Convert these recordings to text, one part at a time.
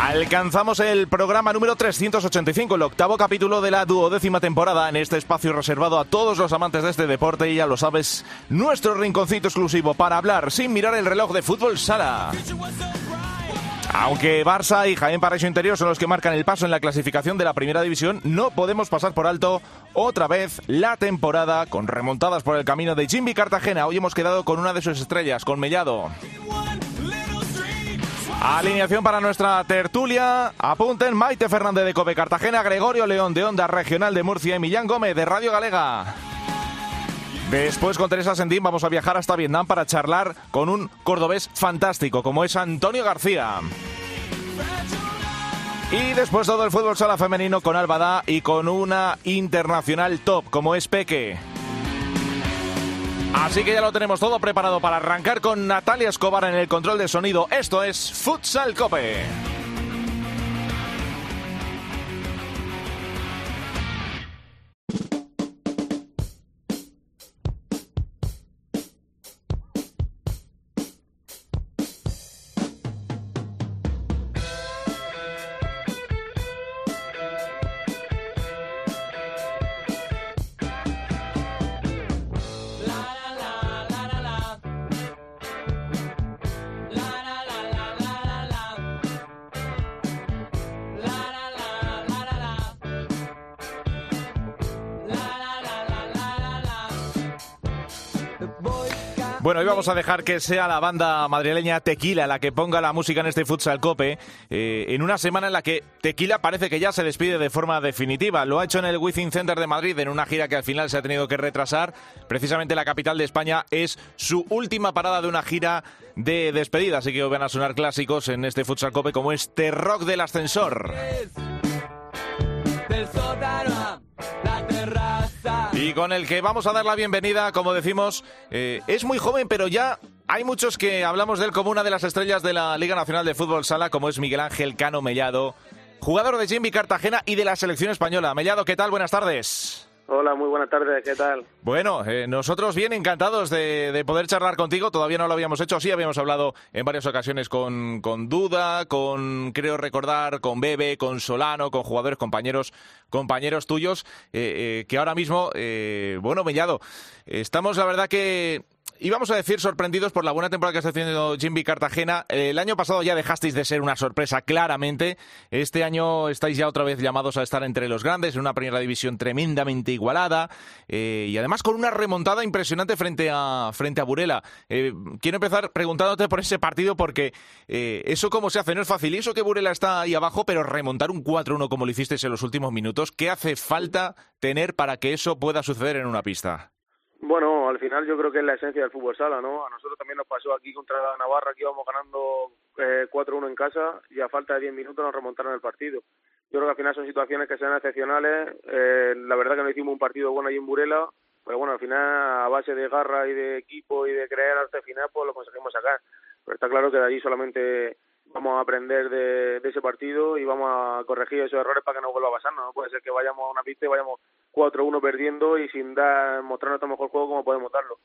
Alcanzamos el programa número 385, el octavo capítulo de la duodécima temporada en este espacio reservado a todos los amantes de este deporte y ya lo sabes, nuestro rinconcito exclusivo para hablar sin mirar el reloj de fútbol sala. Aunque Barça y Jaén Paraíso Interior son los que marcan el paso en la clasificación de la primera división, no podemos pasar por alto otra vez la temporada con remontadas por el camino de Jimmy Cartagena. Hoy hemos quedado con una de sus estrellas, con Mellado. Alineación para nuestra tertulia. Apunten Maite Fernández de Cope Cartagena, Gregorio León de Onda Regional de Murcia y Millán Gómez de Radio Galega. Después con Teresa Sendín vamos a viajar hasta Vietnam para charlar con un cordobés fantástico como es Antonio García. Y después todo el fútbol sala femenino con Albada y con una internacional top como es Peque. Así que ya lo tenemos todo preparado para arrancar con Natalia Escobar en el control de sonido. Esto es Futsal Cope. Bueno, hoy vamos a dejar que sea la banda madrileña Tequila la que ponga la música en este Futsal Cope, eh, en una semana en la que Tequila parece que ya se despide de forma definitiva. Lo ha hecho en el Within Center de Madrid, en una gira que al final se ha tenido que retrasar. Precisamente la capital de España es su última parada de una gira de despedida, así que van a sonar clásicos en este Futsal Cope como este rock del ascensor. Y con el que vamos a dar la bienvenida, como decimos, eh, es muy joven, pero ya hay muchos que hablamos de él como una de las estrellas de la Liga Nacional de Fútbol Sala, como es Miguel Ángel Cano Mellado, jugador de Jimmy Cartagena y de la selección española. Mellado, ¿qué tal? Buenas tardes. Hola, muy buenas tardes, ¿qué tal? Bueno, eh, nosotros bien encantados de, poder charlar contigo, todavía no lo habíamos hecho, sí habíamos hablado en varias ocasiones con, con Duda, con, creo recordar, con Bebe, con Solano, con jugadores, compañeros, compañeros tuyos, eh, eh, que ahora mismo, bueno, Mellado, estamos la verdad que íbamos a decir sorprendidos por la buena temporada que está haciendo Jimmy Cartagena. El año pasado ya dejasteis de ser una sorpresa, claramente. Este año estáis ya otra vez llamados a estar entre los grandes, en una primera división tremendamente igualada eh, y además con una remontada impresionante frente a, frente a Burela. Eh, quiero empezar preguntándote por ese partido porque eh, eso cómo se hace, no es fácil. Y eso que Burela está ahí abajo, pero remontar un 4-1 como lo hicisteis en los últimos minutos, ¿qué hace falta tener para que eso pueda suceder en una pista? Bueno, al final yo creo que es la esencia del fútbol sala, ¿no? A nosotros también nos pasó aquí contra Navarra, que íbamos ganando eh, 4-1 en casa y a falta de 10 minutos nos remontaron el partido. Yo creo que al final son situaciones que sean excepcionales. Eh, la verdad que no hicimos un partido bueno ahí en Burela, pero bueno, al final a base de garra y de equipo y de creer hasta el final, pues lo conseguimos sacar. Pero está claro que de ahí solamente vamos a aprender de, de, ese partido y vamos a corregir esos errores para que no vuelva a pasar. No puede ser que vayamos a una pista y vayamos 4-1 perdiendo y sin dar mostrar nuestro mejor juego como podemos darlo.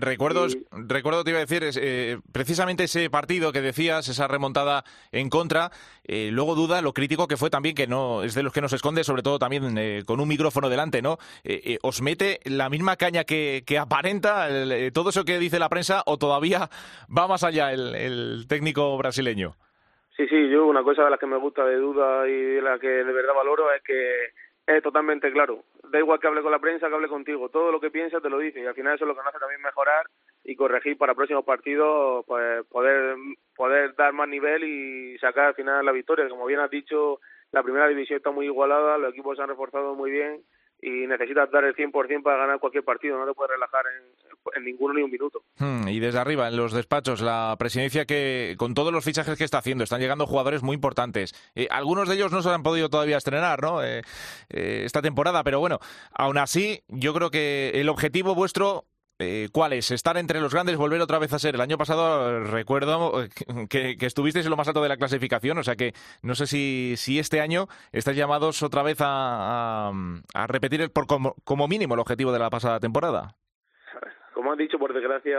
Recuerdos, recuerdo te iba a decir es, eh, precisamente ese partido que decías, esa remontada en contra. Eh, luego duda lo crítico que fue también que no es de los que nos esconde, sobre todo también eh, con un micrófono delante, ¿no? Eh, os mete la misma caña que, que aparenta el, todo eso que dice la prensa o todavía va más allá el, el técnico brasileño. Sí, sí, yo una cosa de las que me gusta de duda y de la que de verdad valoro es que es totalmente claro. Da igual que hable con la prensa, que hable contigo. Todo lo que piensa te lo dice y al final eso es lo que nos hace también mejorar y corregir para próximos partidos, pues poder poder dar más nivel y sacar al final la victoria. Como bien has dicho, la primera división está muy igualada, los equipos se han reforzado muy bien y necesitas dar el 100% para ganar cualquier partido, no te puedes relajar en, ninguno ni un minuto. Hmm, y desde arriba, en los despachos, la presidencia que, con todos los fichajes que está haciendo, están llegando jugadores muy importantes. Eh, algunos de ellos no se han podido todavía estrenar, ¿no? Eh, eh, esta temporada, pero bueno, aún así, yo creo que el objetivo vuestro eh, ¿Cuál es? ¿Estar entre los grandes, volver otra vez a ser? El año pasado recuerdo que, estuvisteis en lo más alto de la clasificación, o sea que no sé si, si este año estáis llamados otra vez a, a, repetir por como, como mínimo el objetivo de la pasada temporada. Como han dicho, por desgracia,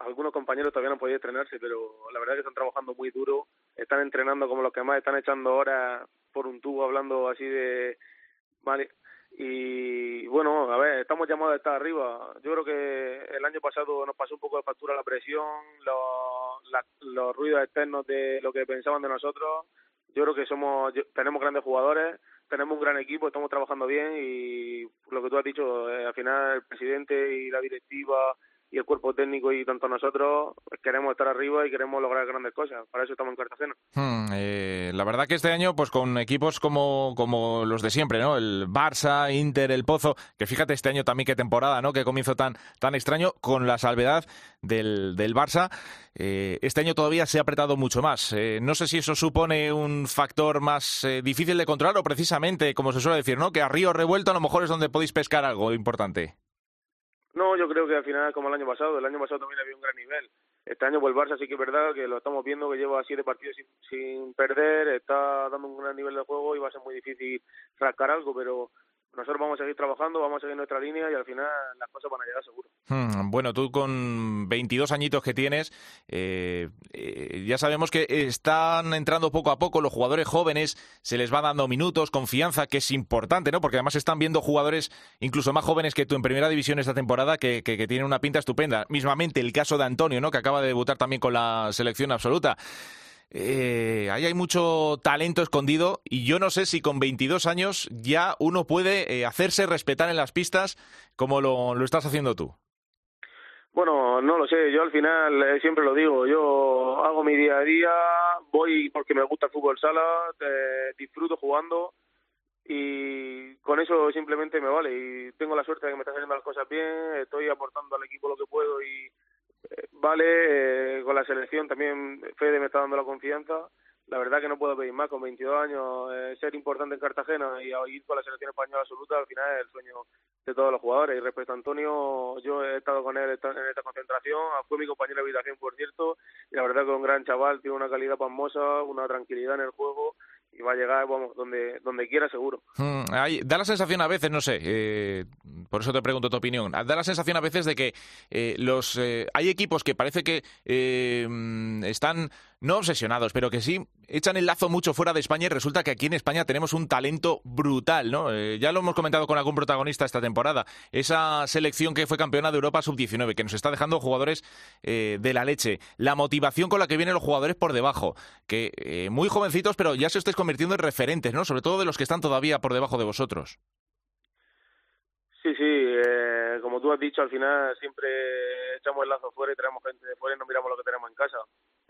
algunos compañeros todavía no han podido estrenarse, pero la verdad es que están trabajando muy duro, están entrenando como los que más están echando horas por un tubo hablando así de... Y bueno, a ver, estamos llamados a estar arriba. Yo creo que el año pasado nos pasó un poco de factura la presión, los, los ruidos externos de lo que pensaban de nosotros. Yo creo que somos tenemos grandes jugadores, tenemos un gran equipo, estamos trabajando bien y lo que tú has dicho, eh, al final el presidente y la directiva y el cuerpo técnico y tanto nosotros queremos estar arriba y queremos lograr grandes cosas. Para eso estamos en Cartagena. Hmm, eh, la verdad que este año, pues con equipos como, como los de siempre, ¿no? El Barça, Inter, el Pozo, que fíjate este año también qué temporada, ¿no? Qué comienzo tan, tan extraño, con la salvedad del, del Barça. Eh, este año todavía se ha apretado mucho más. Eh, no sé si eso supone un factor más difícil de controlar o precisamente, como se suele decir, ¿no? Que a río revuelto a lo mejor es donde podéis pescar algo importante. No, yo creo que al final como el año pasado, el año pasado también había un gran nivel. Este año por el Barça sí que es verdad que lo estamos viendo que lleva siete partidos sin, sin perder, está dando un gran nivel de juego y va a ser muy difícil rascar algo, pero nosotros vamos a seguir trabajando, vamos a seguir nuestra línea y al final las cosas van a llegar seguro. Hmm, bueno, tú con 22 añitos que tienes, eh, eh, ya sabemos que están entrando poco a poco los jugadores jóvenes, se les va dando minutos, confianza, que es importante, ¿no? Porque además están viendo jugadores incluso más jóvenes que tú en primera división esta temporada que, que, que tienen una pinta estupenda. Mismamente el caso de Antonio, ¿no? Que acaba de debutar también con la selección absoluta eh, ahí hay mucho talento escondido y yo no sé si con 22 años ya uno puede eh, hacerse respetar en las pistas como lo, estás haciendo tú. Bueno, no lo sé, yo al final eh, siempre lo digo, yo hago mi día a día, voy porque me gusta el fútbol sala, disfruto jugando y con eso simplemente me vale y tengo la suerte de que me están saliendo las cosas bien, estoy aportando al equipo lo que puedo y vale, eh, con la selección también Fede me está dando la confianza. La verdad que no puedo pedir más, con 22 años, eh, ser importante en Cartagena y ir con la selección española absoluta, al final es el sueño de todos los jugadores. Y respecto a Antonio, yo he estado con él en esta concentración, fue mi compañero de habitación, por cierto, y la verdad que es un gran chaval, tiene una calidad pasmosa, una tranquilidad en el juego va a llegar, vamos, donde, donde quiera seguro. Hmm, da la sensación a veces, no sé, eh, por eso te pregunto tu opinión, da la sensación a veces de que eh, los eh, hay equipos que parece que están no obsesionados, pero que sí echan el lazo mucho fuera de España y resulta que aquí en España tenemos un talento brutal, ¿no? ya lo hemos comentado con algún protagonista esta temporada, esa selección que fue campeona de Europa sub-19, que nos está dejando jugadores de la leche, la motivación con la que vienen los jugadores por debajo, que muy jovencitos, pero ya se estáis convirtiendo en referentes, ¿no? Sobre todo de los que están todavía por debajo de vosotros. Sí, sí, eh, como tú has dicho, al final siempre echamos el lazo fuera y traemos gente de fuera y no miramos lo que tenemos en casa.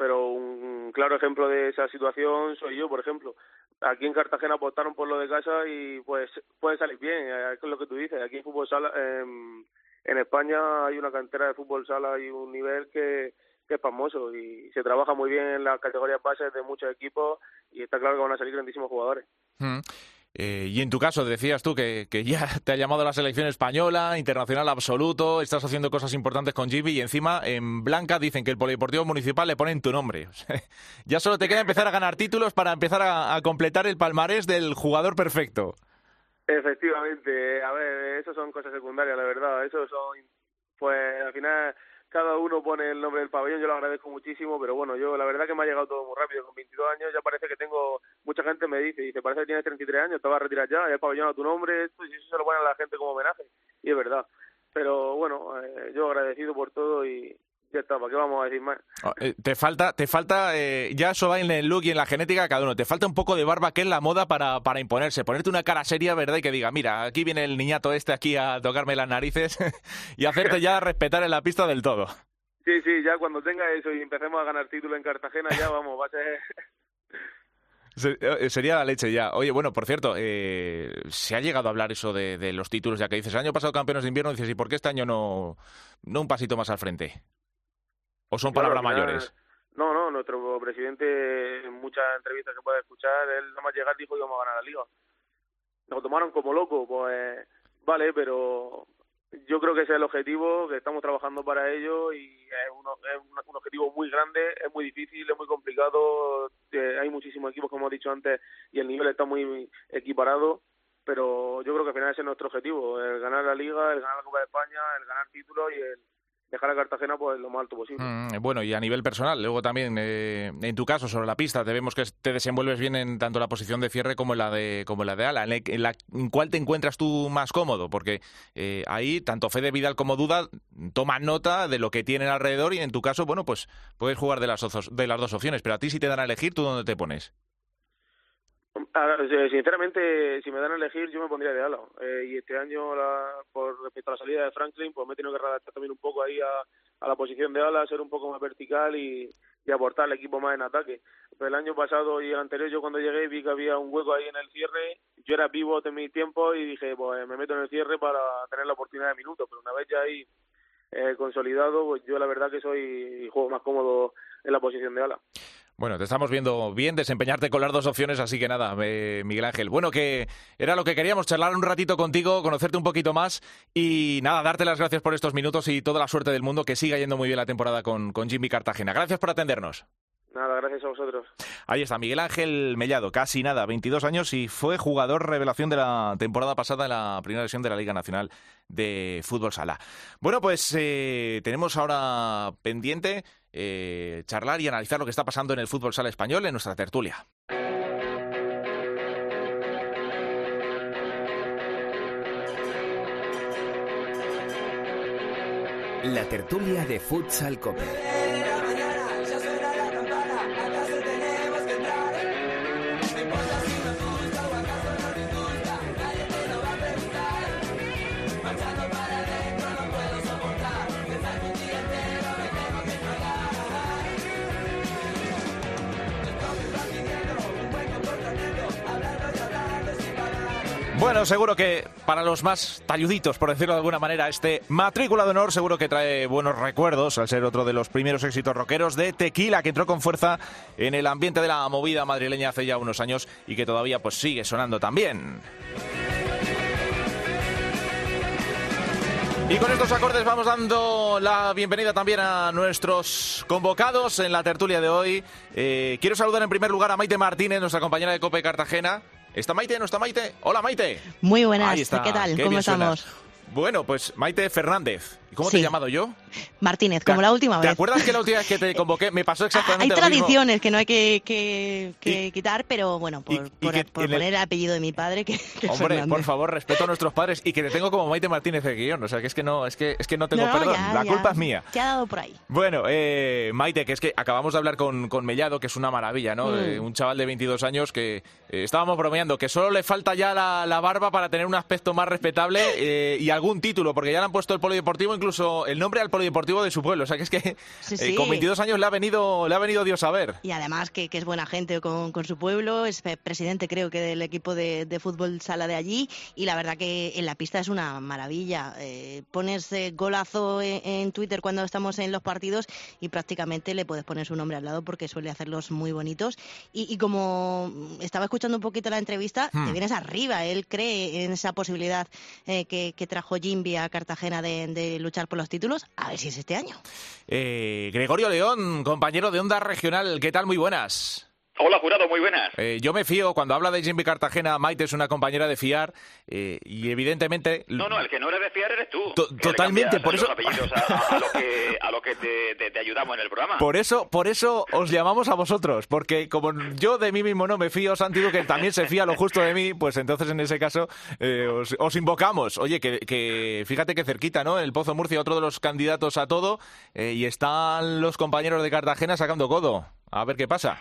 Pero un claro ejemplo de esa situación soy yo, por ejemplo. Aquí en Cartagena apostaron por lo de casa y pues puede salir bien, eh, es lo que tú dices. Aquí en fútbol sala, en España hay una cantera de fútbol sala y un nivel que, que es famoso y se trabaja muy bien en las categorías bases de muchos equipos y está claro que van a salir grandísimos jugadores. Mm. Eh, y en tu caso, decías tú que, que, ya te ha llamado la selección española, internacional absoluto, estás haciendo cosas importantes con Jimmy y encima en Blanca dicen que el Polideportivo Municipal le ponen tu nombre. ya solo te queda empezar a ganar títulos para empezar a, completar el palmarés del jugador perfecto. Efectivamente, a ver, eso son cosas secundarias, la verdad. Eso son, pues al final cada uno pone el nombre del pabellón, yo lo agradezco muchísimo, pero bueno, yo la verdad que me ha llegado todo muy rápido, con 22 años ya parece que tengo, mucha gente me dice, dice, parece que tienes 33 años, te vas a retirar ya, el pabellón a tu nombre, esto, y eso se lo pone a la gente como homenaje, y es verdad. Pero bueno, eh, yo agradecido por todo y, ya está, ¿para qué vamos a decir más? Ah, eh, te falta, te falta eh, ya eso va en el look y en la genética de cada uno. Te falta un poco de barba que es la moda para, para imponerse. Ponerte una cara seria, ¿verdad? Y que diga, mira, aquí viene el niñato este aquí a tocarme las narices y hacerte ya respetar en la pista del todo. Sí, sí, ya cuando tenga eso y empecemos a ganar título en Cartagena, ya vamos, va a ser Eh, sería la leche ya. Oye, bueno, por cierto, eh, se ha llegado a hablar eso de, los títulos, ya que dices, el año pasado campeones de invierno, dices, ¿y por qué este año no, no un pasito más al frente? ¿O son palabras mayores? No, no, nuestro presidente en muchas entrevistas que puede escuchar, él nada más llegar dijo que íbamos a ganar la liga. Nos tomaron como locos, pues vale, pero yo creo que ese es el objetivo, que estamos trabajando para ello y es, un, objetivo muy grande, es muy difícil, es muy complicado, eh, hay muchísimos equipos, como hemos dicho antes, y el nivel está muy equiparado, pero yo creo que al final ese es nuestro objetivo, el ganar la Liga, el ganar la Copa de España, el ganar títulos y el dejar a Cartagena pues lo más alto posible. Mm, bueno, y a nivel personal, luego también, eh, en tu caso, sobre la pista, te vemos que te desenvuelves bien en tanto la posición de cierre como en la de, como la de ala. ¿En, la, cuál te encuentras tú más cómodo? Porque eh, ahí, tanto Fede Vidal como Duda toman nota de lo que tienen alrededor y en tu caso, bueno, pues puedes jugar de las, de las dos opciones, pero a ti si te dan a elegir, ¿tú dónde te pones? Sinceramente, si me dan a elegir, yo me pondría de ala. Eh, y este año, por respecto a la salida de Franklin, pues me he tenido que redactar también un poco ahí a, la posición de ala, ser un poco más vertical y, aportar al equipo más en ataque. Pero el año pasado y el anterior, yo cuando llegué vi que había un hueco ahí en el cierre. Yo era vivo de mi tiempo y dije, pues me meto en el cierre para tener la oportunidad de minutos. Pero una vez ya ahí eh, consolidado, pues yo la verdad que soy juego más cómodo en la posición de ala. Bueno, te estamos viendo bien desempeñarte con las dos opciones, así que nada, eh, Miguel Ángel. Bueno, que era lo que queríamos, charlar un ratito contigo, conocerte un poquito más y nada, darte las gracias por estos minutos y toda la suerte del mundo, que siga yendo muy bien la temporada con, con Jimmy Cartagena. Gracias por atendernos. Nada, gracias a vosotros. Ahí está, Miguel Ángel Mellado, casi nada, 22 años y fue jugador revelación de la temporada pasada en la primera versión de la Liga Nacional de Fútbol Sala. Bueno, pues eh, tenemos ahora pendiente eh, charlar y analizar lo que está pasando en el fútbol sala español en nuestra tertulia. La tertulia de Futsal Cope. Seguro que para los más talluditos, por decirlo de alguna manera, este matrícula de honor seguro que trae buenos recuerdos al ser otro de los primeros éxitos rockeros de Tequila que entró con fuerza en el ambiente de la movida madrileña hace ya unos años y que todavía pues sigue sonando también. Y con estos acordes vamos dando la bienvenida también a nuestros convocados en la tertulia de hoy. Eh, quiero saludar en primer lugar a Maite Martínez, nuestra compañera de Cope Cartagena. ¿Está Maite? ¿No está Maite? Hola Maite. Muy buenas, ¿qué tal? ¿Cómo estamos? Bueno, pues Maite Fernández. ¿Cómo te he llamado yo? Martínez, como la última vez. ¿Te acuerdas que la última vez que te convoqué me pasó exactamente Hay tradiciones que no hay que, quitar, pero bueno, por, poner el... apellido de mi padre que, Hombre, por favor, respeto a nuestros padres y que te tengo como Maite Martínez de guion. O sea, que es que no, es que, es que no tengo perdón. la culpa es mía. Te ha dado por ahí. Bueno, eh, Maite, que es que acabamos de hablar con, con Mellado, que es una maravilla, ¿no? Mm. un chaval de 22 años que eh, estábamos bromeando, que solo le falta ya la, barba para tener un aspecto más respetable eh, y algún título, porque ya le han puesto el polideportivo, incluso el nombre al polideportivo de su pueblo. O sea, que es que eh, con 22 años le ha venido, le ha venido Dios a ver. Y además que, es buena gente con, su pueblo, es presidente creo que del equipo de, fútbol sala de allí y la verdad que en la pista es una maravilla. Eh, pones eh, golazo en, Twitter cuando estamos en los partidos y prácticamente le puedes poner su nombre al lado porque suele hacerlos muy bonitos. Y, como estaba escuchando un poquito la entrevista, te hmm. vienes arriba. Él cree en esa posibilidad que, trajo Jimby a Cartagena de luchar por los títulos, a ver si es este año. Eh, Gregorio León, compañero de Onda Regional, ¿qué tal? Muy buenas. Hola, jurado, muy buenas. Eh, yo me fío, cuando habla de Jimmy Cartagena, Maite es una compañera de fiar eh, y evidentemente... No, no, el que no eres de fiar eres tú. totalmente, por eso... a, lo que, te, ayudamos en el programa. Por eso, por eso os llamamos a vosotros, porque como yo de mí mismo no me fío, Santi, que también se fía lo justo de mí, pues entonces en ese caso eh, os, invocamos. Oye, que, fíjate que cerquita, ¿no? El Pozo Murcia, otro de los candidatos a todo, y están los compañeros de Cartagena sacando codo. A ver qué pasa.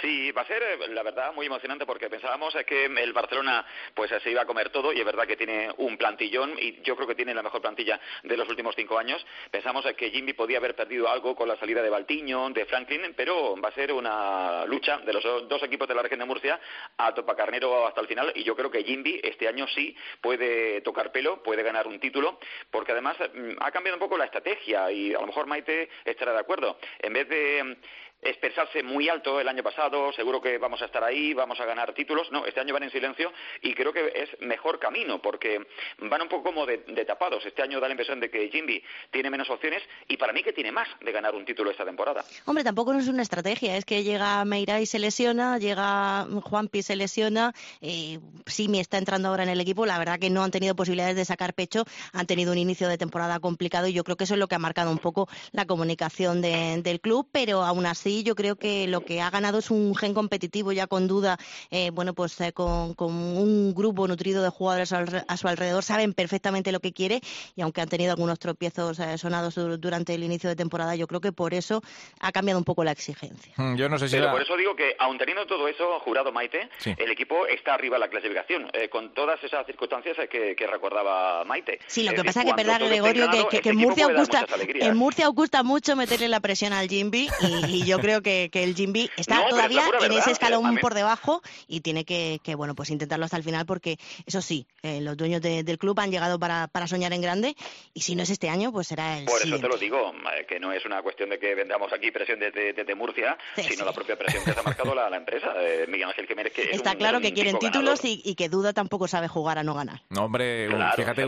Sí, va a ser, eh, la verdad, muy emocionante porque pensábamos que el Barcelona pues se iba a comer todo y es verdad que tiene un plantillón y yo creo que tiene la mejor plantilla de los últimos cinco años. Pensamos que Jimmy podía haber perdido algo con la salida de Baltiño, de Franklin, pero va a ser una lucha de los dos equipos de la región de Murcia a Topacarnero hasta el final y yo creo que Jimby este año sí puede tocar pelo, puede ganar un título porque además mm, ha cambiado un poco la estrategia y a lo mejor Maite estará de acuerdo. En vez de expresarse muy alto el año pasado, seguro que vamos a estar ahí, vamos a ganar títulos. No, este año van en silencio y creo que es mejor camino porque van un poco como de, tapados. Este año da la impresión de que Jimby tiene menos opciones y para mí que tiene más de ganar un título esta temporada. Hombre, tampoco no es una estrategia, es que llega Meira y se lesiona, llega Juanpi y se lesiona, eh, Simi está entrando ahora en el equipo, la verdad que no han tenido posibilidades de sacar pecho, han tenido un inicio de temporada complicado y yo creo que eso es lo que ha marcado un poco la comunicación del club, pero aún así yo creo que lo que ha ganado es un gen competitivo ya con duda, eh, bueno, pues eh, con, un grupo nutrido de jugadores a su alrededor, saben perfectamente lo que quiere y aunque han tenido algunos tropiezos eh, sonados durante el inicio de temporada, yo creo que por eso ha cambiado un poco la exigencia. Hmm, yo no sé si Pero por eso digo que, aun teniendo todo eso, jurado Maite, el equipo está arriba en la clasificación, con todas esas circunstancias que, recordaba Maite. Sí, lo que pasa es que, verdad, Gregorio, que, en, Murcia gusta, en Murcia gusta mucho meterle la presión al Jimby y, y yo creo que, el Jimby está todavía en ese escalón por debajo y tiene que, bueno, pues intentarlo hasta el final porque, eso sí, eh, los dueños del club han llegado para, soñar en grande y si no es este año, pues será el Por eso te lo digo, eh, que no es una cuestión de que vendamos aquí presión desde, Murcia, sino la propia presión que se ha marcado la, empresa. Eh, Miguel Ángel Jiménez, que Está claro que quieren títulos y, que Duda tampoco sabe jugar a no ganar. No, hombre, fíjate,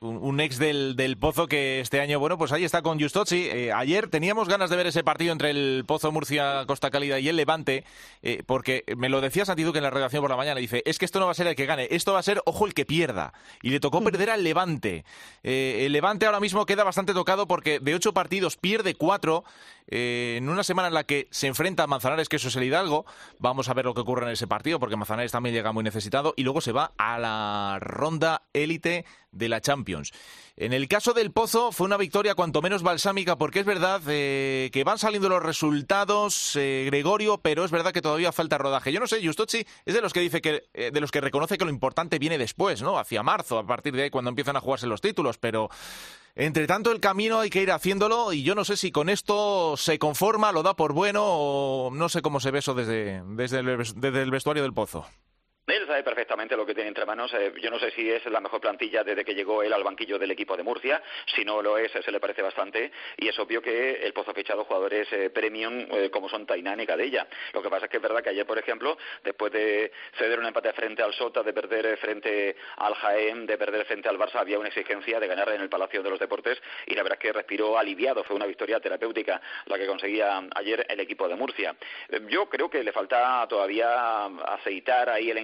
un, ex del, del, Pozo que este año, bueno, pues ahí está con Justozzi. ayer teníamos ganas de ver ese partido entre el Pozo Murcia, Costa Cálida y el Levante, eh, porque me lo decía Santiago que en la redacción por la mañana, dice, es que esto no va a ser el que gane, esto va a ser, ojo, el que pierda. Y le tocó mm. perder al Levante. Eh, el Levante ahora mismo queda bastante tocado porque de ocho partidos pierde cuatro. Eh, en una semana en la que se enfrenta a Manzanares, que eso es el Hidalgo, vamos a ver lo que ocurre en ese partido, porque Manzanares también llega muy necesitado, y luego se va a la ronda élite de la Champions. En el caso del Pozo fue una victoria cuanto menos balsámica porque es verdad eh, que van saliendo los resultados, eh, Gregorio, pero es verdad que todavía falta rodaje. Yo no sé, Justochi es de los que dice que eh, de los que reconoce que lo importante viene después, ¿no? Hacia marzo, a partir de ahí cuando empiezan a jugarse los títulos, pero entre tanto el camino hay que ir haciéndolo y yo no sé si con esto se conforma, lo da por bueno o no sé cómo se ve eso desde, desde el vestuario del Pozo. Sabe perfectamente lo que tiene entre manos. Eh, yo no sé si es la mejor plantilla desde que llegó él al banquillo del equipo de Murcia. Si no lo es, se le parece bastante. Y es obvio que el Pozo ha fichado jugadores eh, premium eh, como son Tainán y Cadella. Lo que pasa es que es verdad que ayer, por ejemplo, después de ceder un empate frente al Sota, de perder frente al Jaén, de perder frente al Barça, había una exigencia de ganar en el Palacio de los Deportes y la verdad es que respiró aliviado. Fue una victoria terapéutica la que conseguía ayer el equipo de Murcia. Yo creo que le falta todavía aceitar ahí el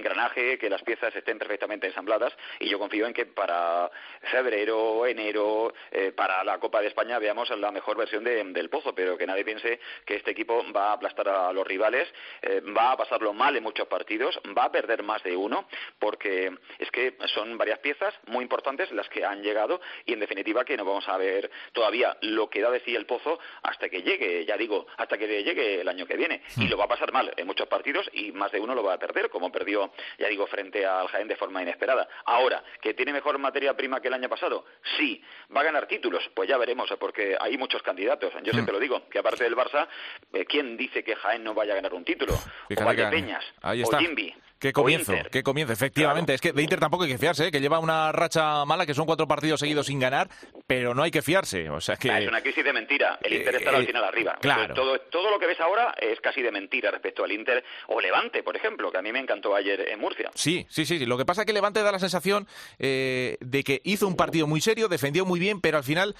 que las piezas estén perfectamente ensambladas y yo confío en que para febrero, enero, eh, para la Copa de España veamos la mejor versión del Pozo, pero que nadie piense que este equipo va a aplastar a los rivales, eh, va a pasarlo mal en muchos partidos, va a perder más de uno, porque es que son varias piezas muy importantes las que han llegado y en definitiva que no vamos a ver todavía lo que da de sí el Pozo hasta que llegue, ya digo, hasta que llegue el año que viene. Y hmm. lo va a pasar mal en muchos partidos y más de uno lo va a perder, como perdió ya digo, frente al Jaén de forma inesperada. Ahora, ¿que tiene mejor materia prima que el año pasado? Sí. ¿Va a ganar títulos? Pues ya veremos, porque hay muchos candidatos. Yo siempre mm. lo digo, que aparte del Barça, eh, ¿quién dice que Jaén no vaya a ganar un título? o Valdepeñas, o Jimby. Qué comienzo, qué comienzo, efectivamente. Es que de Inter tampoco hay que fiarse, ¿eh? que lleva una racha mala, que son cuatro partidos seguidos sin ganar, pero no hay que fiarse. O sea que... Es una crisis de mentira. El Inter está al eh, final arriba. Claro. Todo, todo lo que ves ahora es casi de mentira respecto al Inter o Levante, por ejemplo, que a mí me encantó ayer en Murcia. Sí, sí, sí. Lo que pasa es que Levante da la sensación eh, de que hizo un partido muy serio, defendió muy bien, pero al final,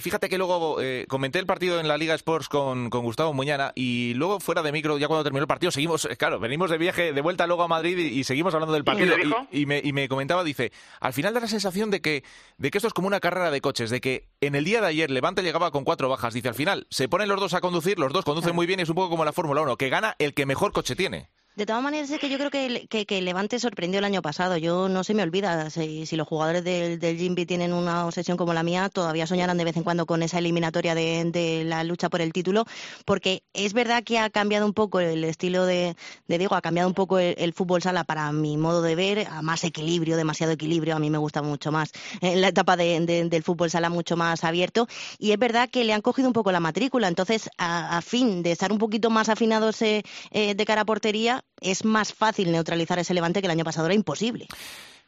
fíjate que luego comenté el partido en la Liga Sports con, con Gustavo Muñana y luego fuera de micro, ya cuando terminó el partido, seguimos, claro, venimos de viaje de vuelta luego a Madrid y seguimos hablando del partido y, me, y, me, comentaba, dice, al final da la sensación de que, de que esto es como una carrera de coches, de que en el día de ayer Levante llegaba con cuatro bajas, dice, al final se ponen los dos a conducir, los dos conducen muy bien y es un poco como la Fórmula 1, que gana el que mejor coche tiene. De todas maneras, es que yo creo que, que, Levante sorprendió el año pasado. Yo no se me olvida, si, los jugadores del, del tienen una obsesión como la mía, todavía soñarán de vez en cuando con esa eliminatoria de, la lucha por el título, porque es verdad que ha cambiado un poco el estilo de, de Diego, ha cambiado un poco el, fútbol sala para mi modo de ver, a más equilibrio, demasiado equilibrio, a mí me gusta mucho más en la etapa del fútbol sala mucho más abierto, y es verdad que le han cogido un poco la matrícula, entonces a, fin de estar un poquito más afinados eh, de cara a portería, es más fácil neutralizar ese levante que el año pasado era imposible.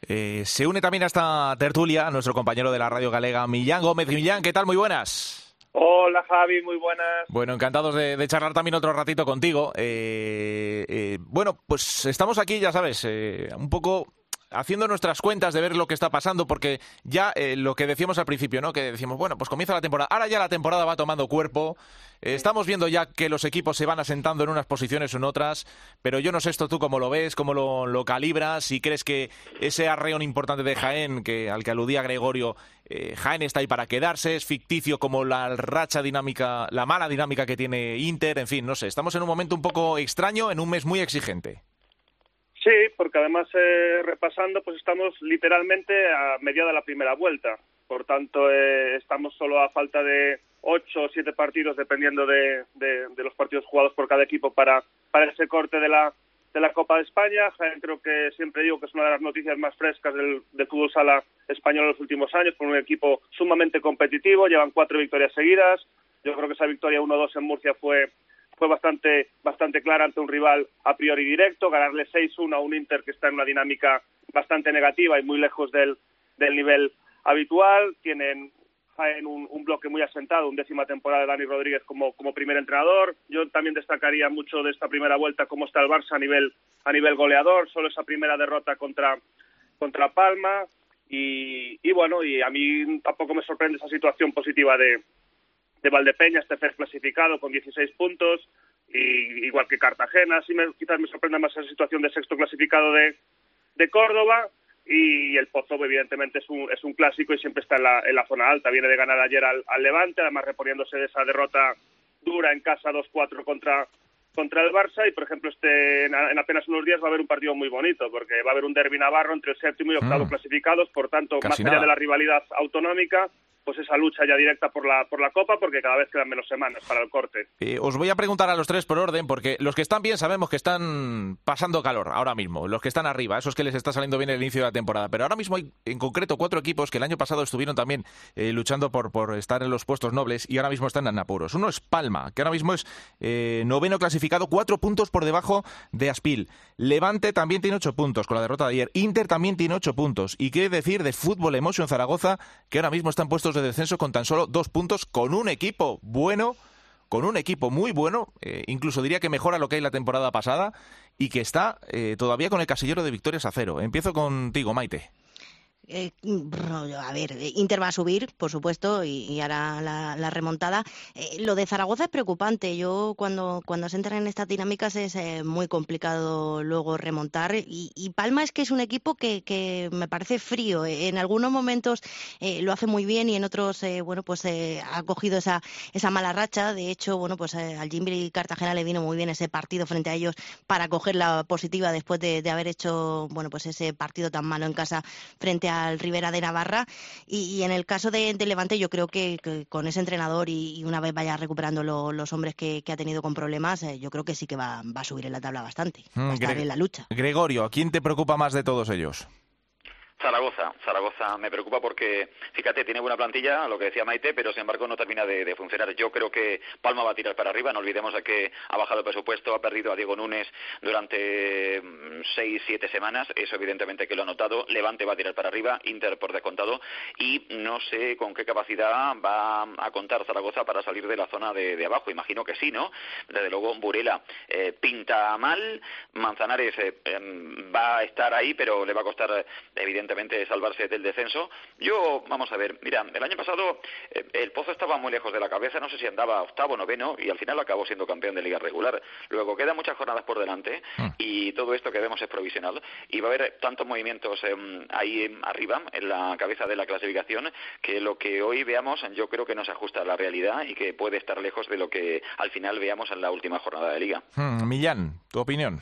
Eh, se une también a esta tertulia nuestro compañero de la radio galega, Millán Gómez. Millán, ¿qué tal? Muy buenas. Hola Javi, muy buenas. Bueno, encantados de, charlar también otro ratito contigo. Eh, eh, bueno, pues estamos aquí, ya sabes, un poco haciendo nuestras cuentas de ver lo que está pasando, porque ya eh, lo que decíamos al principio, ¿no? Que decimos, bueno, pues comienza la temporada. Ahora ya la temporada va tomando cuerpo. Eh, estamos viendo ya que los equipos se van asentando en unas posiciones o en otras, pero yo no sé esto tú cómo lo ves, cómo lo, calibras, si crees que ese arreón importante de Jaén, que al que aludía Gregorio, eh, Jaén está ahí para quedarse, es ficticio como la racha dinámica, la mala dinámica que tiene Inter, en fin, no sé, estamos en un momento un poco extraño, en un mes muy exigente. Sí, porque además eh, repasando, pues estamos literalmente a media de la primera vuelta. Por tanto, eh, estamos solo a falta de ocho o siete partidos, dependiendo de, los partidos jugados por cada equipo para, para ese corte de la, de la Copa de España. Creo que siempre digo que es una de las noticias más frescas del, del fútbol sala español en los últimos años, con un equipo sumamente competitivo. Llevan cuatro victorias seguidas. Yo creo que esa victoria 1-2 en Murcia fue fue bastante, bastante clara ante un rival a priori directo, ganarle 6-1 a un Inter que está en una dinámica bastante negativa y muy lejos del, del nivel habitual. Tienen en un, bloque muy asentado, un décima temporada de Dani Rodríguez como, como primer entrenador. Yo también destacaría mucho de esta primera vuelta cómo está el Barça a nivel, a nivel goleador, solo esa primera derrota contra, contra Palma. Y, y bueno, y a mí tampoco me sorprende esa situación positiva de, de Valdepeña, este FER clasificado con 16 puntos, y, igual que Cartagena. Sí me, quizás me sorprenda más esa situación de sexto clasificado de, de Córdoba. Y el Pozo, evidentemente, es un, es un clásico y siempre está en la, en la zona alta. Viene de ganar ayer al, Levante, además reponiéndose de esa derrota dura en casa 2-4 contra, contra el Barça y por ejemplo este en, apenas unos días va a haber un partido muy bonito porque va a haber un derbi navarro entre el séptimo y octavo mm. clasificados por tanto más allá de la rivalidad autonómica pues esa lucha ya directa por la, por la Copa, porque cada vez quedan menos semanas para el corte. Eh, os voy a preguntar a los tres por orden, porque los que están bien sabemos que están pasando calor ahora mismo, los que están arriba, esos que les está saliendo bien el inicio de la temporada, pero ahora mismo hay en concreto cuatro equipos que el año pasado estuvieron también eh, luchando por, por estar en los puestos nobles y ahora mismo están en apuros. Uno es Palma, que ahora mismo es eh, noveno clasificado, cuatro puntos por debajo de Aspil. Levante también tiene ocho puntos con la derrota de ayer. Inter también tiene ocho puntos. Y qué decir de Fútbol Emotion Zaragoza, que ahora mismo están puestos de descenso con tan solo dos puntos, con un equipo bueno, con un equipo muy bueno, eh, incluso diría que mejora lo que hay la temporada pasada y que está eh, todavía con el casillero de victorias a cero. Empiezo contigo, Maite. Eh, a ver, Inter va a subir, por supuesto, y, hará la, remontada. Eh, lo de Zaragoza es preocupante. Yo cuando, cuando se entran en estas dinámicas es eh, muy complicado luego remontar. Y, Palma es que es un equipo que, me parece frío. En algunos momentos lo hace muy bien y en otros, bueno, pues ha cogido esa, esa mala racha. De hecho, bueno, pues al Jimbri Cartagena le vino muy bien ese partido frente a ellos para coger la positiva después de, de haber hecho, bueno, pues ese partido tan malo en casa frente a al Rivera de Navarra. Y, en el caso de, Levante, yo creo que, con ese entrenador y, una vez vaya recuperando los hombres que, ha tenido con problemas, eh, yo creo que sí que va, a subir en la tabla bastante. va a mm, estar en la lucha. Gregorio, ¿a quién te preocupa más de todos ellos? Zaragoza, Zaragoza me preocupa porque, fíjate, tiene buena plantilla, lo que decía Maite, pero sin embargo no termina de, funcionar. Yo creo que Palma va a tirar para arriba, no olvidemos que ha bajado el presupuesto, ha perdido a Diego Núñez durante mm, seis, siete semanas, eso evidentemente que lo ha notado, Levante va a tirar para arriba, Inter por descontado, y no sé con qué capacidad va a contar Zaragoza para salir de la zona de, abajo, imagino que sí, ¿no? Desde luego Burela eh, pinta mal, Manzanares eh, em, va a estar ahí, pero le va a costar evidentemente evidentemente salvarse del descenso. Yo, vamos a ver, mira, el año pasado eh, el Pozo estaba muy lejos de la cabeza, no sé si andaba octavo, noveno, y al final acabó siendo campeón de liga regular. Luego quedan muchas jornadas por delante mm. y todo esto que vemos es provisional y va a haber tantos movimientos em, ahí em, arriba, en la cabeza de la clasificación, que lo que hoy veamos yo creo que no se ajusta a la realidad y que puede estar lejos de lo que al final veamos en la última jornada de liga. Mm, Millán, tu opinión.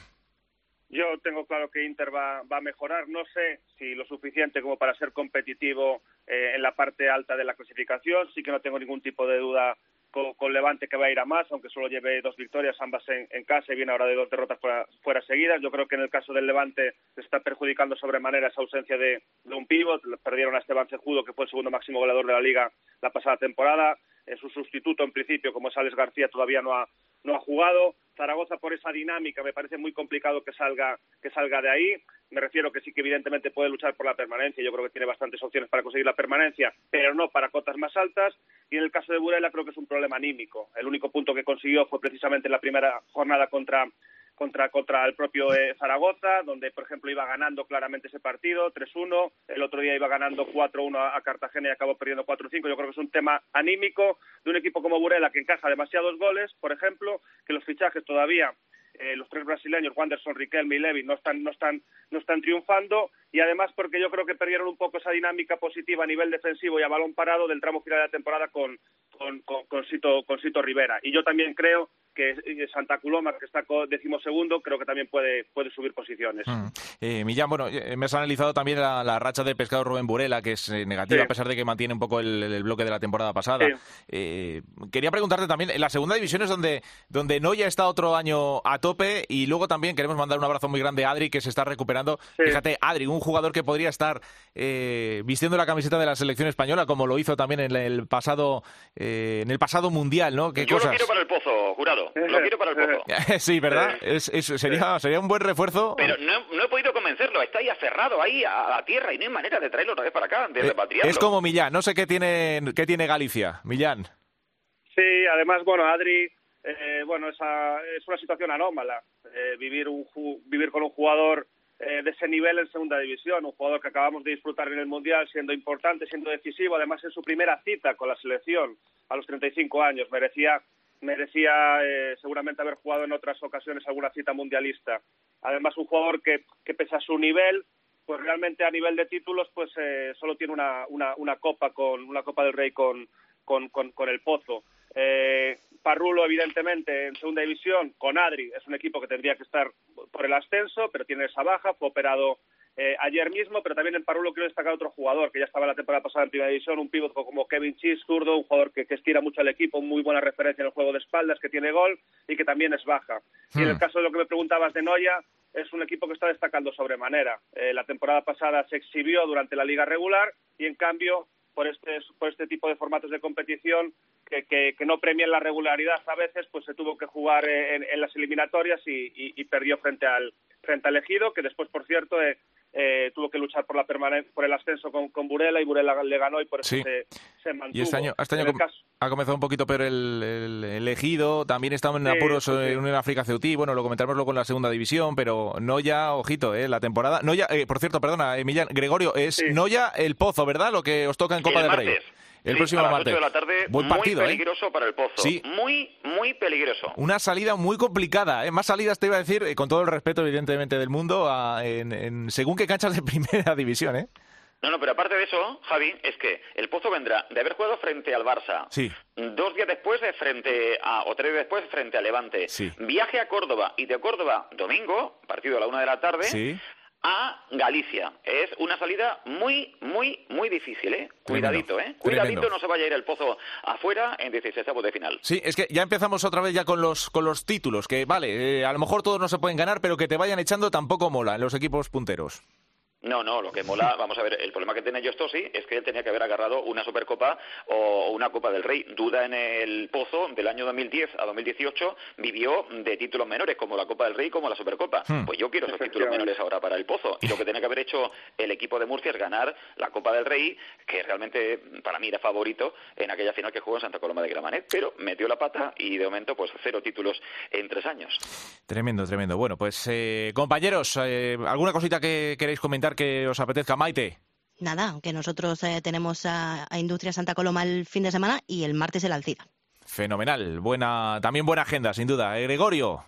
Yo tengo claro que Inter va, va, a mejorar. No sé si lo suficiente como para ser competitivo eh, en la parte alta de la clasificación. Sí que no tengo ningún tipo de duda con, Levante que va a ir a más, aunque solo lleve dos victorias, ambas en, casa y viene ahora de dos derrotas fuera, seguidas. Yo creo que en el caso del Levante se está perjudicando sobremanera esa ausencia de, de un pívot. Perdieron a Esteban Cejudo, que fue el segundo máximo goleador de la liga la pasada temporada. En su sustituto, en principio, como es Alex García, todavía no ha, no ha jugado. Zaragoza por esa dinámica me parece muy complicado que salga que salga de ahí. Me refiero que sí que evidentemente puede luchar por la permanencia. Yo creo que tiene bastantes opciones para conseguir la permanencia, pero no para cotas más altas. Y en el caso de Burela creo que es un problema anímico. El único punto que consiguió fue precisamente en la primera jornada contra contra, contra el propio eh, Zaragoza, donde, por ejemplo, iba ganando claramente ese partido, 3-1. El otro día iba ganando 4-1 a Cartagena y acabó perdiendo 4-5. Yo creo que es un tema anímico de un equipo como Burela que encaja demasiados goles, por ejemplo, que los fichajes todavía eh, los tres brasileños, Wanderson, Riquelme y Levy, no están, no, están, no están triunfando y además porque yo creo que perdieron un poco esa dinámica positiva a nivel defensivo y a balón parado del tramo final de la temporada con, con, con, con, Sito, con Sito Rivera. Y yo también creo que Santa Coloma, que está decimosegundo, creo que también puede, puede subir posiciones. Mm. Eh, Millán, bueno, eh, me has analizado también la, racha de pescado Rubén Burela, que es eh, negativa, a pesar de que mantiene un poco el, bloque de la temporada pasada. Eh, quería preguntarte también, en la segunda división es donde, donde Noya está otro año a tope y luego también queremos mandar un abrazo muy grande a Adri, que se está recuperando. Fíjate, Adri, un jugador que podría estar vistiendo la camiseta de la selección española, como lo hizo también en el pasado, en el pasado mundial, ¿no? ¿Qué Yo lo quiero para el pozo, jurado. Lo quiero para el pozo. sí, ¿verdad? Es, sería, sería un buen refuerzo. Pero no, he podido convencerlo. Está ahí aferrado ahí a la tierra y no hay manera de traerlo otra vez para acá, de eh, repatriarlo. Es como Millán. No sé qué tiene, qué tiene Galicia. Millán. Sí, además, bueno, Adri, eh, bueno, esa, es una situación anómala. Eh, vivir, un, vivir con un jugador de ese nivel en segunda división, un jugador que acabamos de disfrutar en el Mundial, siendo importante, siendo decisivo, además en su primera cita con la selección a los 35 años, merecía merecía eh, seguramente haber jugado en otras ocasiones alguna cita mundialista. Además, un jugador que, que pese a su nivel, pues realmente a nivel de títulos, pues eh, solo tiene una, una, una, copa con una Copa del Rey con, con, con, el Pozo. Eh, Parrulo, evidentemente, en segunda división, con Adri, es un equipo que tendría que estar por el ascenso, pero tiene esa baja, fue operado eh, ayer mismo, pero también en Parulo quiero destacar otro jugador que ya estaba la temporada pasada en Primera División, un pívot como Kevin Chis, zurdo, un jugador que, estira mucho al equipo, muy buena referencia en el juego de espaldas, que tiene gol y que también es baja. Y en el hmm. caso de lo que me preguntabas de Noya, es un equipo que está destacando sobremanera. Eh, la temporada pasada se exhibió durante la liga regular y en cambio por este, por este tipo de formatos de competición que, que, no premian la regularidad a veces, pues se tuvo que jugar en, las eliminatorias y, perdió frente al frente al Ejido, que después, por cierto, eh, eh, tuvo que luchar por la permanencia, por el ascenso con, con, Burela y Burela le ganó y por eso se, mantuvo. Y este año, este año ha comenzado un poquito peor el, el elegido, también estamos en apuros en una África Ceutí, bueno, lo comentaremos luego en la segunda división, pero no ya, ojito, eh, la temporada. No ya, eh, por cierto, perdona, Emiliano, Gregorio, es no ya el Pozo, ¿verdad? Lo que os toca en Copa del Rey. El próximo a las de la tarde, muy ¿eh? peligroso para el Pozo. Sí. Muy, muy peligroso. Una salida muy complicada. ¿eh? Más salidas te iba a decir, eh, con todo el respeto, evidentemente, del mundo, en, según qué canchas de primera división, ¿eh? No, no, pero aparte de eso, Javi, es que el Pozo vendrá de haber jugado frente al Barça. Sí. Dos días después de frente a, o tres días después frente a Levante. Sí. Viaje a Córdoba y de Córdoba domingo, partido a la una de la tarde. Sí a Galicia. Es una salida muy, muy, muy difícil, ¿eh? Cuidadito, ¿eh? Cuidadito, no se vaya a ir el pozo afuera en 16 de final. Sí, es que ya empezamos otra vez ya con los, con los títulos, que vale, eh, a lo mejor todos no se pueden ganar, pero que te vayan echando tampoco mola en los equipos punteros. No, no, lo que mola, vamos a ver, el problema que tiene Jostosi es que él tenía que haber agarrado una Supercopa o una Copa del Rey. Duda en el pozo del año 2010 a 2018 vivió de títulos menores como la Copa del Rey como la Supercopa. Hmm. Pues yo quiero esos títulos menores ahora para el pozo. Y lo que tenía que haber hecho el equipo de Murcia es ganar la Copa del Rey, que realmente para mí era favorito en aquella final que jugó en Santa Coloma de Gramanet, pero metió la pata y de momento pues cero títulos en tres años. Tremendo, tremendo. Bueno, pues eh, compañeros, eh, ¿alguna cosita que queréis comentar? Que os apetezca, Maite. Nada, que nosotros eh, tenemos a, Industria Santa Coloma el fin de semana y el martes el Alcida. Fenomenal, buena, también buena agenda, sin duda. ¿Eh, Gregorio.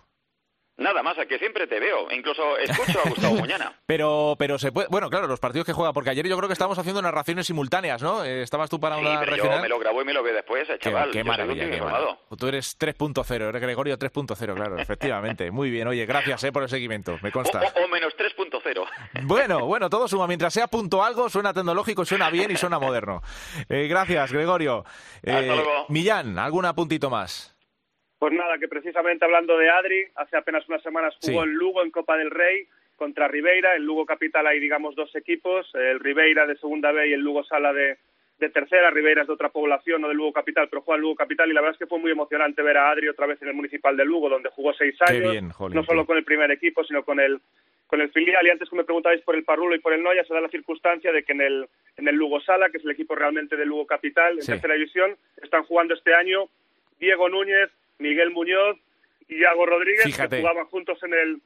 Nada más, a que siempre te veo. Incluso escucho a Gustavo Muñana. pero, pero se puede. Bueno, claro, los partidos que juega, porque ayer yo creo que estábamos haciendo narraciones simultáneas, ¿no? Eh, estabas tú para sí, una pero regional. Yo me lo grabo y me lo veo después, eh, chaval. Qué, qué maravilla, qué maravilla. Tú eres 3.0, eres Gregorio 3.0, claro, efectivamente. Muy bien, oye, gracias eh, por el seguimiento, me consta. O, o, o menos 3.0. Bueno, bueno, todo suma. Mientras sea punto algo, suena tecnológico, suena bien y suena moderno. Eh, gracias, Gregorio. Hasta luego. Millán, ¿algún apuntito más? Pues nada, que precisamente hablando de Adri, hace apenas unas semanas jugó Sí. el Lugo en Copa del Rey contra Ribeira. En Lugo Capital hay, digamos, dos equipos, el Ribeira de segunda B y el Lugo Sala de, de tercera. Ribeira es de otra población, no del Lugo Capital, pero juega el Lugo Capital y la verdad es que fue muy emocionante ver a Adri otra vez en el Municipal de Lugo, donde jugó seis Qué años, bien, jolín, no solo qué- con el primer equipo, sino con el con el filial. Y antes que me preguntabais por el Parrulo y por el Noya, se da la circunstancia de que en el, en el Lugo Sala, que es el equipo realmente del Lugo Capital, en Sí. tercera división, están jugando este año Diego Núñez, Miguel Muñoz y Iago Rodríguez, Fíjate. que jugaban juntos en el,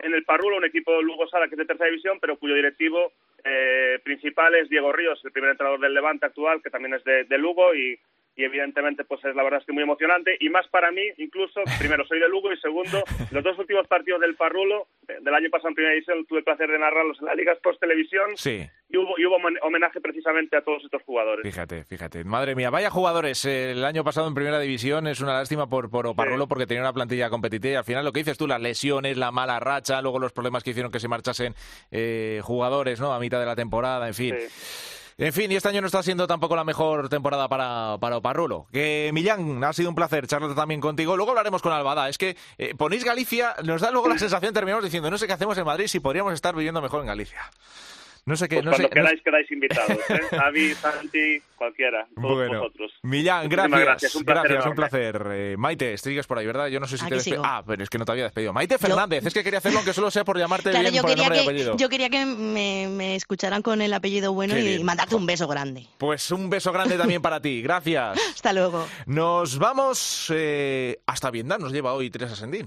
en el Parrulo, un equipo de Lugo Sala que es de tercera división, pero cuyo directivo eh, principal es Diego Ríos, el primer entrenador del Levante actual, que también es de, de Lugo y, y evidentemente pues es la verdad es que muy emocionante y más para mí incluso primero soy de Lugo y segundo los dos últimos partidos del Parrulo del año pasado en primera división tuve el placer de narrarlos en la Liga Post Televisión Sí. y hubo, y hubo homen- homenaje precisamente a todos estos jugadores Fíjate, fíjate. Madre mía, vaya jugadores. El año pasado en primera división es una lástima por, por Oparrolo Sí. porque tenía una plantilla competitiva y al final lo que dices tú, las lesiones, la mala racha, luego los problemas que hicieron que se marchasen eh, jugadores ¿no? a mitad de la temporada, en fin. Sí. En fin, y este año no está siendo tampoco la mejor temporada para, para Oparrulo. Que Millán, ha sido un placer charlar también contigo. Luego hablaremos con Albada. Es que eh, ponéis Galicia, nos da luego la sensación, terminamos diciendo, no sé qué hacemos en Madrid si podríamos estar viviendo mejor en Galicia. No sé qué, Pues no cuando sé. no queráis quedáis invitados ¿eh? Javi, Santi, cualquiera todos Bueno, vosotros Millán, gracias. gracias, un placer Gracias, un placer. Eh, Maite, sigues por ahí, ¿verdad? Yo no sé si Aquí te despe- sigo. Ah, pero es que no te había despedido. Maite Fernández, es que quería hacerlo aunque solo sea por llamarte Claro, bien yo por el quería, nombre y que, apellido. yo quería que me, me escucharan con el apellido bueno y mandarte un beso grande. Pues un beso grande también para ti. Gracias. Hasta luego. Nos vamos eh, hasta Vietnam. Nos lleva hoy Teresa Sendín.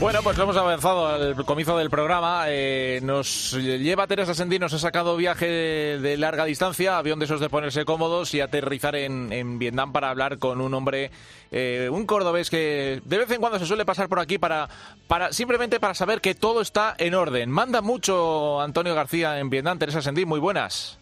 Bueno, pues hemos avanzado al comienzo del programa. Eh, nos lleva Teresa Sendín, nos ha sacado viaje de larga distancia, avión de esos de ponerse cómodos y aterrizar en, en Vietnam para hablar con un hombre, eh, un cordobés que de vez en cuando se suele pasar por aquí para, para simplemente para saber que todo está en orden. Manda mucho Antonio García en Vietnam. Teresa Sendín, muy buenas.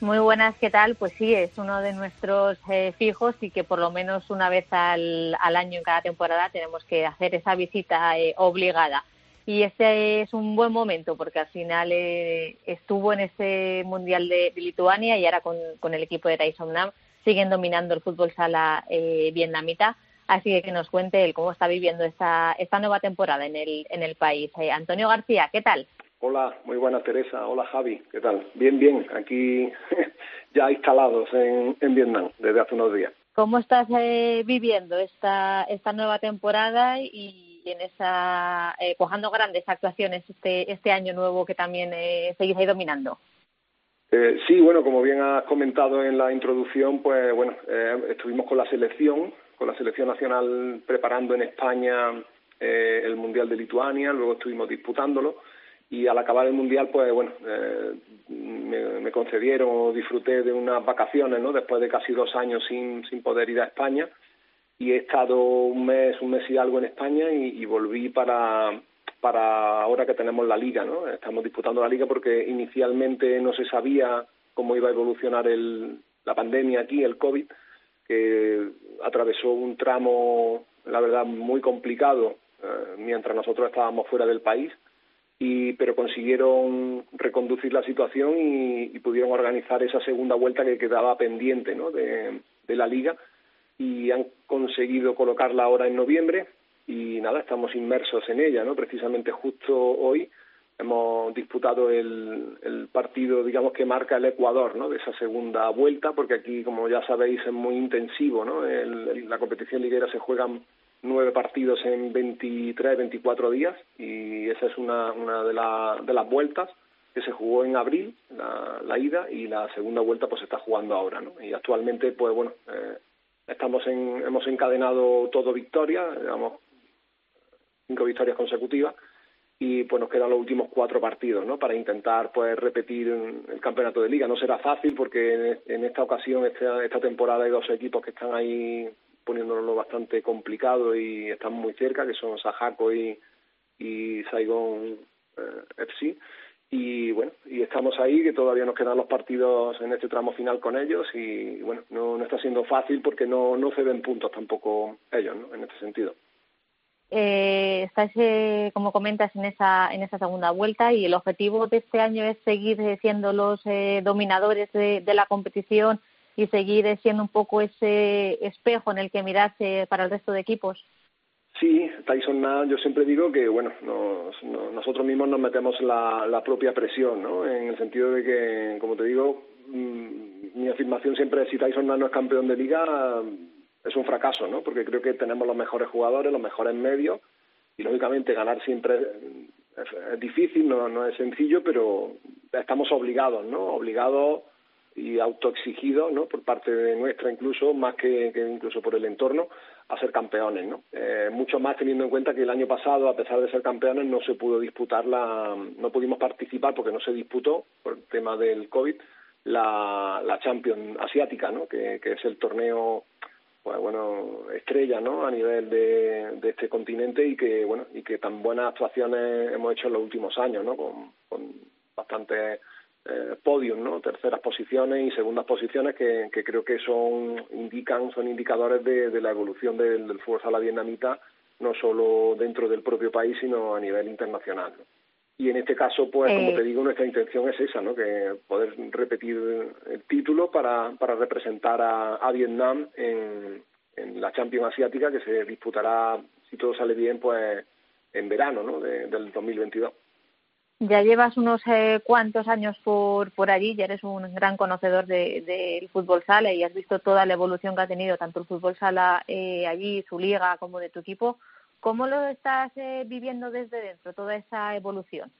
Muy buenas, ¿qué tal? Pues sí, es uno de nuestros eh, fijos y que por lo menos una vez al, año en cada temporada tenemos que hacer esa visita eh, obligada. Y ese es un buen momento porque al final eh, estuvo en ese Mundial de, Lituania y ahora con, el equipo de Nam siguen dominando el fútbol sala eh, vietnamita. Así que que nos cuente él cómo está viviendo esta, esta nueva temporada en el, en el país. Eh, Antonio García, ¿qué tal? Hola, muy buenas Teresa. Hola Javi, ¿qué tal? Bien, bien, aquí ya instalados en, en Vietnam desde hace unos días. ¿Cómo estás eh, viviendo esta, esta nueva temporada y en esa, eh, cojando grandes actuaciones este, este año nuevo que también eh, seguís ahí dominando? Eh, sí, bueno, como bien has comentado en la introducción, pues bueno, eh, estuvimos con la selección, con la selección nacional preparando en España eh, el Mundial de Lituania, luego estuvimos disputándolo y al acabar el mundial pues bueno eh, me, concedieron disfruté de unas vacaciones no después de casi dos años sin, sin poder ir a España. Y he estado un mes un mes y algo en España y, y volví para para ahora que tenemos la liga no estamos disputando la liga porque inicialmente no se sabía cómo iba a evolucionar el, la pandemia aquí el covid que atravesó un tramo la verdad muy complicado eh, mientras nosotros estábamos fuera del país y pero consiguieron reconducir la situación y, pudieron organizar esa segunda vuelta que quedaba pendiente ¿no? de, la liga. Y han conseguido colocarla ahora en noviembre y nada estamos inmersos en ella no precisamente justo hoy hemos disputado el, el partido digamos que marca el Ecuador no de esa segunda vuelta porque aquí como ya sabéis es muy intensivo no el, la competición liguera se juegan nueve partidos en 23, 24 días y esa es una, una de, de las vueltas que se jugó en abril, la, la, ida, y la segunda vuelta pues se está jugando ahora, ¿no? Y actualmente, pues bueno, eh, estamos en, hemos encadenado todo victorias, digamos, cinco victorias consecutivas, y pues nos quedan los últimos cuatro partidos, ¿no? Para intentar, pues, repetir el campeonato de liga. No será fácil porque en, esta ocasión, esta, esta temporada hay dos equipos que están ahí poniéndolo bastante complicado y están muy cerca, que son Sajako y, y Saigon eh, y bueno, y estamos ahí, que todavía nos quedan los partidos en este tramo final con ellos y bueno, no, no está siendo fácil porque no, no ceden puntos tampoco ellos, ¿no? En este sentido. Eh, estáis, eh, como comentas, en esa, en esa segunda vuelta y el objetivo de este año es seguir siendo los eh, dominadores de, de, la competición y seguir siendo un poco ese espejo en el que mirarse para el resto de equipos. Sí, Tyson nada, yo siempre digo que, bueno, nos, nosotros mismos nos metemos la, la propia presión, ¿no? En el sentido de que, como te digo, mmm, mi afirmación siempre es si Tyson no es campeón de liga, es un fracaso, ¿no? Porque creo que tenemos los mejores jugadores, los mejores medios, y lógicamente ganar siempre es, es difícil, no, no es sencillo, pero estamos obligados, ¿no? Obligados y autoexigidos, ¿no? Por parte de nuestra incluso, más que, que incluso por el entorno, a ser campeones, ¿no? Eh, mucho más teniendo en cuenta que el año pasado, a pesar de ser campeones, no se pudo disputar la, no pudimos participar porque no se disputó por el tema del COVID la, la Champions asiática, ¿no? Que, que es el torneo, pues bueno, estrella, ¿no? A nivel de, de este continente y que bueno y que tan buenas actuaciones hemos hecho en los últimos años, ¿no? Con, con bastantes eh, podios, ¿no? Terceras posiciones y segundas posiciones que, que creo que son indican son indicadores de, de la evolución del, del fútbol sala vietnamita no solo dentro del propio país sino a nivel internacional. ¿no? Y en este caso, pues, como te digo, nuestra intención es esa, ¿no? Que poder repetir el título para, para representar a, a Vietnam en, en la Champions Asiática que se disputará, si todo sale bien, pues en verano, ¿no? De, del 2022. Ya llevas unos eh, cuantos años por, por allí, ya eres un gran conocedor del de, fútbol sala y has visto toda la evolución que ha tenido tanto el fútbol sala eh, allí, su liga, como de tu equipo. ¿Cómo lo estás eh, viviendo desde dentro, toda esa evolución?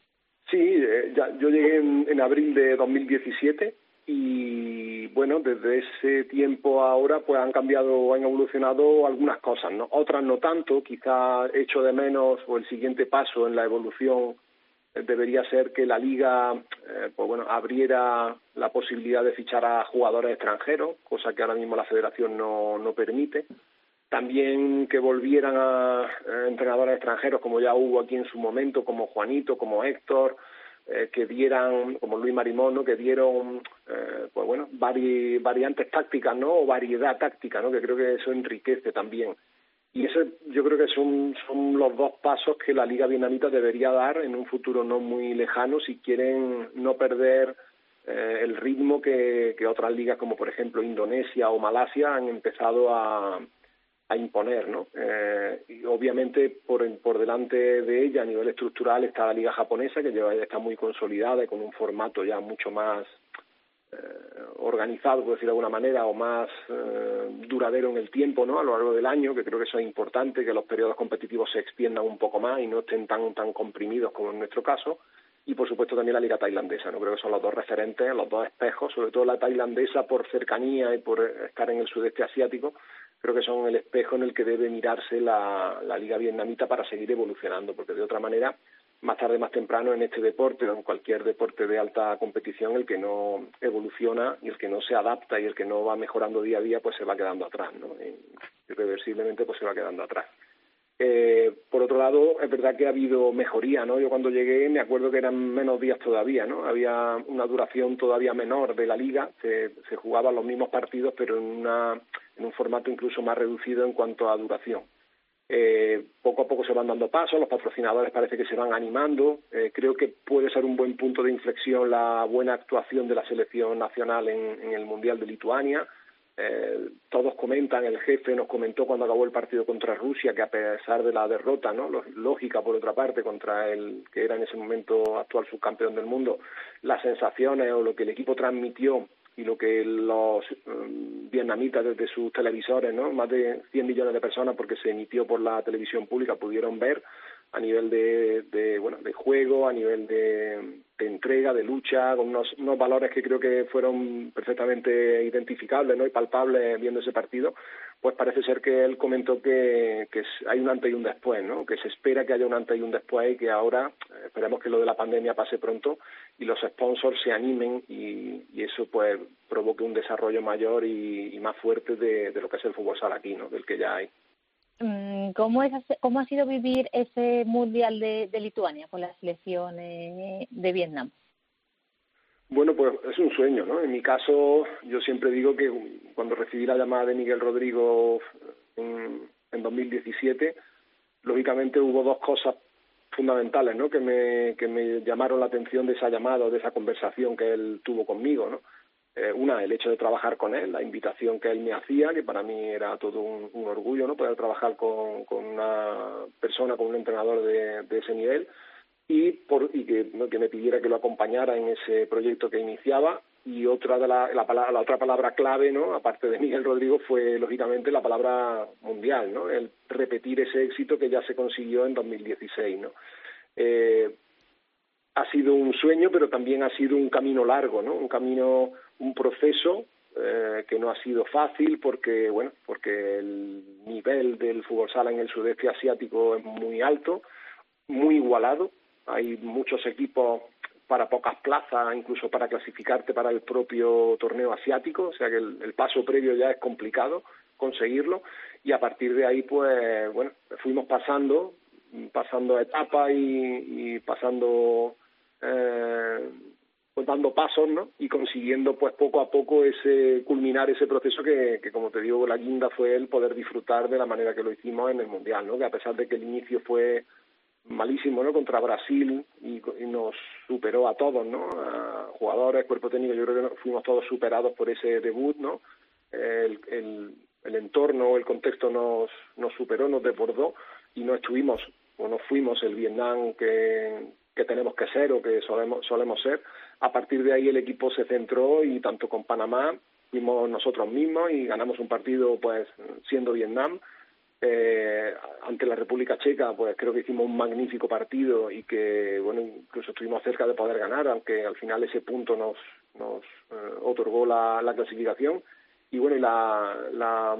Sí, eh, ya, yo llegué en, abril de 2017 y bueno, desde ese tiempo ahora pues han cambiado, han evolucionado algunas cosas, ¿no? Otras no tanto, quizá hecho de menos o el siguiente paso en la evolución debería ser que la liga eh, pues bueno abriera la posibilidad de fichar a jugadores extranjeros cosa que ahora mismo la federación no, no permite también que volvieran a, a entrenadores extranjeros como ya hubo aquí en su momento como Juanito como Héctor eh, que dieran como Luis Marimón ¿no? que dieron eh, pues bueno vari, variantes tácticas no o variedad táctica no que creo que eso enriquece también y ese yo creo que son, son los dos pasos que la Liga Vietnamita debería dar en un futuro no muy lejano si quieren no perder eh, el ritmo que, que otras ligas como por ejemplo Indonesia o Malasia han empezado a, a imponer, ¿no? Eh, y obviamente por, por delante de ella a nivel estructural está la liga japonesa que lleva, está muy consolidada y con un formato ya mucho más organizado, por decir de alguna manera, o más eh, duradero en el tiempo, ¿no? A lo largo del año, que creo que eso es importante, que los periodos competitivos se extiendan un poco más y no estén tan tan comprimidos como en nuestro caso. Y por supuesto también la liga tailandesa, ¿no? Creo que son los dos referentes, los dos espejos, sobre todo la tailandesa por cercanía y por estar en el sudeste asiático, creo que son el espejo en el que debe mirarse la liga vietnamita para seguir evolucionando, porque de otra manera más tarde, más temprano en este deporte o en cualquier deporte de alta competición, el que no evoluciona y el que no se adapta y el que no va mejorando día a día, pues se va quedando atrás, ¿no? Irreversiblemente, pues se va quedando atrás. Eh, por otro lado, es verdad que ha habido mejoría, ¿no? Yo cuando llegué me acuerdo que eran menos días todavía, ¿no? Había una duración todavía menor de la liga, se, se jugaban los mismos partidos, pero en, una, en un formato incluso más reducido en cuanto a duración. Eh, poco a poco se van dando pasos, los patrocinadores parece que se van animando. Eh, creo que puede ser un buen punto de inflexión la buena actuación de la selección nacional en, en el Mundial de Lituania. Eh, todos comentan, el jefe nos comentó cuando acabó el partido contra Rusia que a pesar de la derrota, ¿no? lógica por otra parte, contra el que era en ese momento actual subcampeón del mundo, las sensaciones o lo que el equipo transmitió y lo que los um, vietnamitas desde sus televisores, ¿no? Más de 100 millones de personas porque se emitió por la televisión pública pudieron ver a nivel de, de bueno de juego, a nivel de, de entrega, de lucha, con unos, unos valores que creo que fueron perfectamente identificables ¿no? y palpables viendo ese partido, pues parece ser que él comentó que, que hay un antes y un después, ¿no? que se espera que haya un antes y un después y que ahora eh, esperemos que lo de la pandemia pase pronto y los sponsors se animen y, y eso pues provoque un desarrollo mayor y, y más fuerte de, de, lo que es el fútbol sala aquí, ¿no? del que ya hay. Mm, ¿Cómo, es, ¿Cómo ha sido vivir ese Mundial de, de Lituania con la selección de Vietnam? Bueno, pues es un sueño, ¿no? En mi caso, yo siempre digo que cuando recibí la llamada de Miguel Rodrigo en, en 2017, lógicamente hubo dos cosas fundamentales, ¿no? Que me, que me llamaron la atención de esa llamada o de esa conversación que él tuvo conmigo, ¿no? Eh, una, el hecho de trabajar con él, la invitación que él me hacía, que para mí era todo un, orgullo, ¿no? Poder trabajar con, con, una persona, con un entrenador de, de ese nivel y, por, y que, me pidiera que lo acompañara en ese proyecto que iniciaba. Y otra de la, la, la, otra palabra clave, ¿no? aparte de Miguel Rodrigo, fue lógicamente la palabra mundial, ¿no? el repetir ese éxito que ya se consiguió en 2016. ¿no? Eh, ha sido un sueño, pero también ha sido un camino largo, ¿no? Un camino, un proceso eh, que no ha sido fácil porque, bueno, porque el nivel del fútbol sala en el sudeste asiático es muy alto, muy igualado. Hay muchos equipos para pocas plazas, incluso para clasificarte para el propio torneo asiático, o sea que el, el paso previo ya es complicado conseguirlo y a partir de ahí, pues, bueno, fuimos pasando pasando etapas y, y pasando eh, pues dando pasos ¿no? y consiguiendo pues poco a poco ese culminar ese proceso que, que como te digo la guinda fue el poder disfrutar de la manera que lo hicimos en el mundial no que a pesar de que el inicio fue malísimo no contra Brasil y, nos superó a todos no a jugadores cuerpo técnico yo creo que fuimos todos superados por ese debut no el, el, el entorno el contexto nos nos superó nos desbordó y no estuvimos o no fuimos el Vietnam que que tenemos que ser o que solemos, solemos ser. A partir de ahí el equipo se centró y tanto con Panamá fuimos nosotros mismos y ganamos un partido pues siendo Vietnam. Eh, ante la República Checa pues creo que hicimos un magnífico partido y que bueno incluso estuvimos cerca de poder ganar aunque al final ese punto nos nos eh, otorgó la, la clasificación y bueno y la, la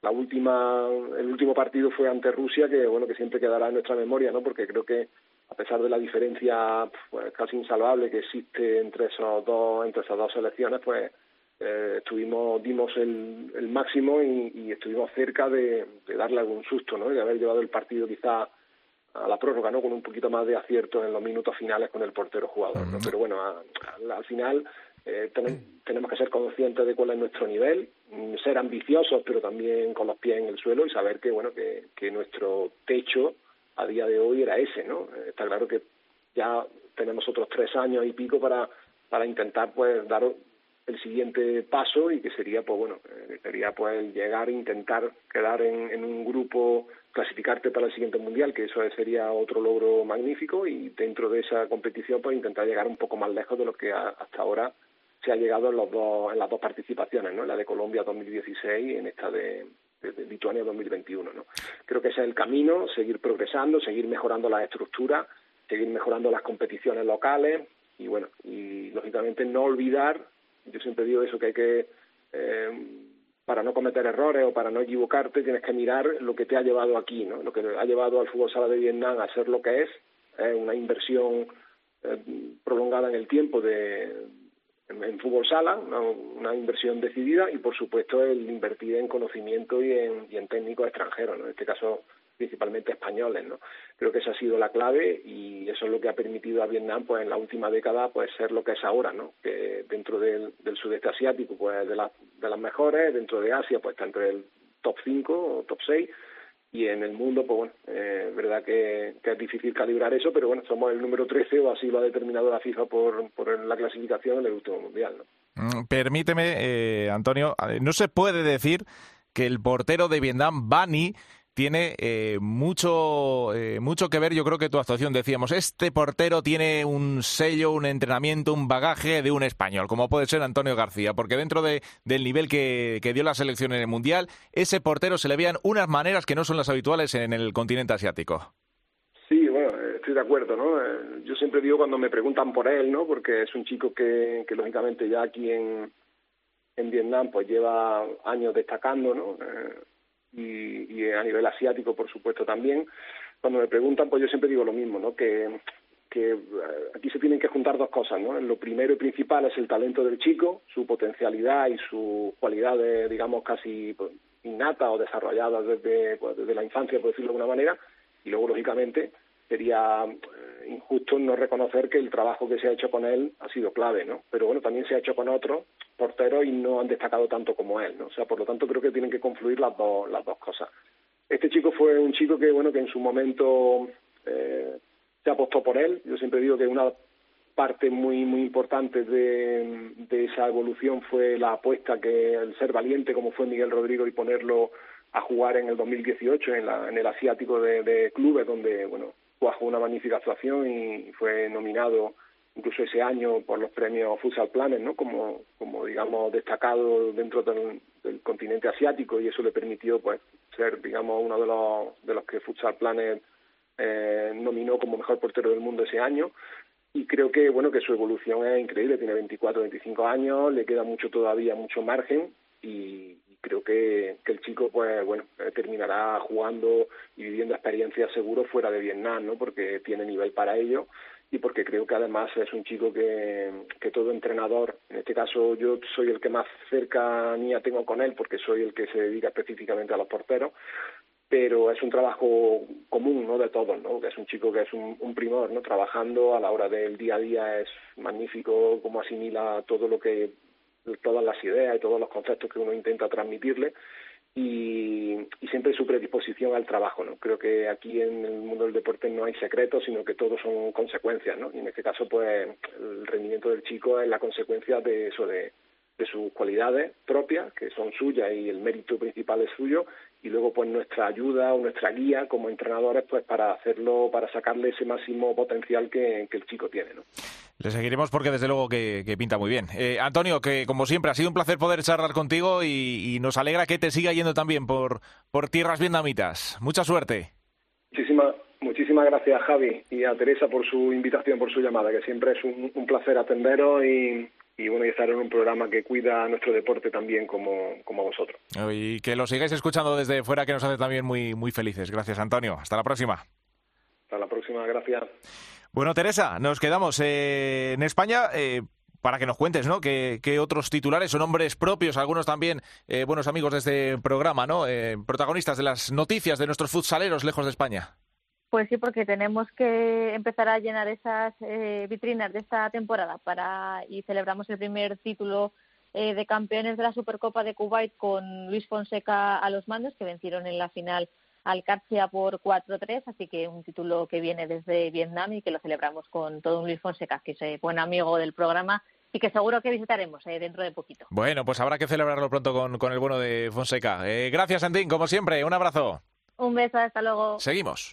la última el último partido fue ante Rusia que bueno que siempre quedará en nuestra memoria no porque creo que a pesar de la diferencia pues, casi insalvable que existe entre esos dos entre esas dos selecciones pues eh, estuvimos dimos el, el máximo y, y, estuvimos cerca de, de, darle algún susto no de haber llevado el partido quizá a la prórroga no con un poquito más de acierto en los minutos finales con el portero jugador ¿no? pero bueno a, a, al final eh, ten, tenemos que ser conscientes de cuál es nuestro nivel ser ambiciosos pero también con los pies en el suelo y saber que bueno que, que nuestro techo a día de hoy era ese, ¿no? Está claro que ya tenemos otros tres años y pico para, para intentar pues dar el siguiente paso y que sería pues bueno eh, sería pues llegar intentar quedar en, en, un grupo clasificarte para el siguiente mundial que eso sería otro logro magnífico y dentro de esa competición pues intentar llegar un poco más lejos de lo que a, hasta ahora se ha llegado en los dos en las dos participaciones no en la de Colombia 2016 y en esta de, de, de Lituania 2021. ¿no? Creo que ese es el camino, seguir progresando, seguir mejorando las estructuras, seguir mejorando las competiciones locales y bueno, y lógicamente no olvidar, yo siempre digo eso, que hay que, eh, para no cometer errores o para no equivocarte, tienes que mirar lo que te ha llevado aquí, ¿no? lo que ha llevado al fútbol sala de Vietnam a ser lo que es, es una inversión eh, prolongada en el tiempo de, en, en fútbol sala, una, inversión decidida y por supuesto el invertir en conocimiento y en, y en técnicos extranjeros, en este caso principalmente españoles, ¿no? Creo que esa ha sido la clave y eso es lo que ha permitido a Vietnam, pues en la última década, pues ser lo que es ahora, ¿no? Que dentro del, del sudeste asiático, pues de, la, de las mejores, dentro de Asia, pues está entre el top 5 o top 6 y en el mundo, pues bueno, eh, verdad que, es difícil calibrar eso, pero bueno, somos el número 13 o así lo ha determinado la FIFA por, por la clasificación en el último mundial. Mm, permíteme, eh, Antonio, no se puede decir que el portero de Vietnam, Bani, tiene eh, mucho, eh, mucho que ver, yo creo que tu actuación. Decíamos, este portero tiene un sello, un entrenamiento, un bagaje de un español, como puede ser Antonio García, porque dentro de, del nivel que, dio la selección en el Mundial, ese portero se le veían unas maneras que no son las habituales en el continente asiático. Sí, bueno, estoy de acuerdo, ¿no? Eh, yo siempre digo cuando me preguntan por él, ¿no? Porque es un chico que, que lógicamente ya aquí en, en Vietnam pues lleva años destacando, ¿no? Y, a nivel asiático, por supuesto, también. Cuando me preguntan, pues yo siempre digo lo mismo, ¿no? Que, que eh, aquí se tienen que juntar dos cosas, ¿no? Lo primero y principal es el talento del chico, su potencialidad y sus cualidades, digamos, casi pues, innatas o desarrolladas desde, pues, desde la infancia, por decirlo de alguna manera, y luego, lógicamente, sería eh, injusto no reconocer que el trabajo que se ha hecho con él ha sido clave, ¿no? Pero bueno, también se ha hecho con otros porteros y no han destacado tanto como él, ¿no? O sea, por lo tanto creo que tienen que confluir las dos, las dos cosas. Este chico fue un chico que, bueno, que en su momento eh, se apostó por él. Yo siempre digo que una parte muy muy importante de, esa evolución fue la apuesta que el ser valiente como fue Miguel Rodrigo y ponerlo a jugar en el 2018 en, la, en el asiático de clubes donde bueno cuajó una magnífica actuación y fue nominado incluso ese año por los premios Futsal Planet, ¿no? Como, como digamos destacado dentro del, continente asiático y eso le permitió pues ser digamos uno de los de los que Futsal Planet eh, nominó como mejor portero del mundo ese año y creo que bueno que su evolución es increíble, tiene 24, 25 años, le queda mucho todavía, mucho margen y, creo que, que, el chico pues bueno eh, terminará jugando y viviendo experiencias seguro fuera de Vietnam no porque tiene nivel para ello y porque creo que además es un chico que, que todo entrenador en este caso yo soy el que más cercanía tengo con él porque soy el que se dedica específicamente a los porteros pero es un trabajo común no de todos no que es un chico que es un, un primor no trabajando a la hora del día a día es magnífico cómo asimila todo lo que todas las ideas y todos los conceptos que uno intenta transmitirle y, y, siempre su predisposición al trabajo. ¿no? Creo que aquí en el mundo del deporte no hay secretos, sino que todos son consecuencias. ¿no? Y en este caso, pues el rendimiento del chico es la consecuencia de eso, de, de sus cualidades propias, que son suyas y el mérito principal es suyo, y luego pues nuestra ayuda o nuestra guía como entrenadores pues para hacerlo, para sacarle ese máximo potencial que, el chico tiene. ¿no? Le seguiremos porque desde luego que, pinta muy bien. Eh, Antonio, que como siempre ha sido un placer poder charlar contigo y, nos alegra que te siga yendo también por, por tierras vietnamitas. Mucha suerte. Muchísimas, muchísimas gracias Javi y a Teresa por su invitación, por su llamada, que siempre es un, un placer atenderos y, y bueno, y estar en un programa que cuida nuestro deporte también como, como vosotros. Y que lo sigáis escuchando desde fuera, que nos hace también muy, muy felices. Gracias, Antonio. Hasta la próxima. Hasta la próxima, gracias. Bueno, Teresa, nos quedamos eh, en España. Eh, para que nos cuentes, ¿no? ¿Qué, otros titulares son nombres propios, algunos también eh, buenos amigos de este programa, ¿no? protagonistas de las noticias de nuestros futsaleros lejos de España. Pues sí, porque tenemos que empezar a llenar esas eh, vitrinas de esta temporada para y celebramos el primer título eh, de campeones de la Supercopa de Kuwait con Luis Fonseca a los mandos, que vencieron en la final al Carcia por 4-3, así que un título que viene desde Vietnam y que lo celebramos con todo un Luis Fonseca, que es eh, buen amigo del programa y que seguro que visitaremos dentro de poquito. Bueno, pues habrá que celebrarlo pronto con, con el bueno de Fonseca. gracias, Antín, como siempre, un abrazo. Un beso, hasta luego. Seguimos.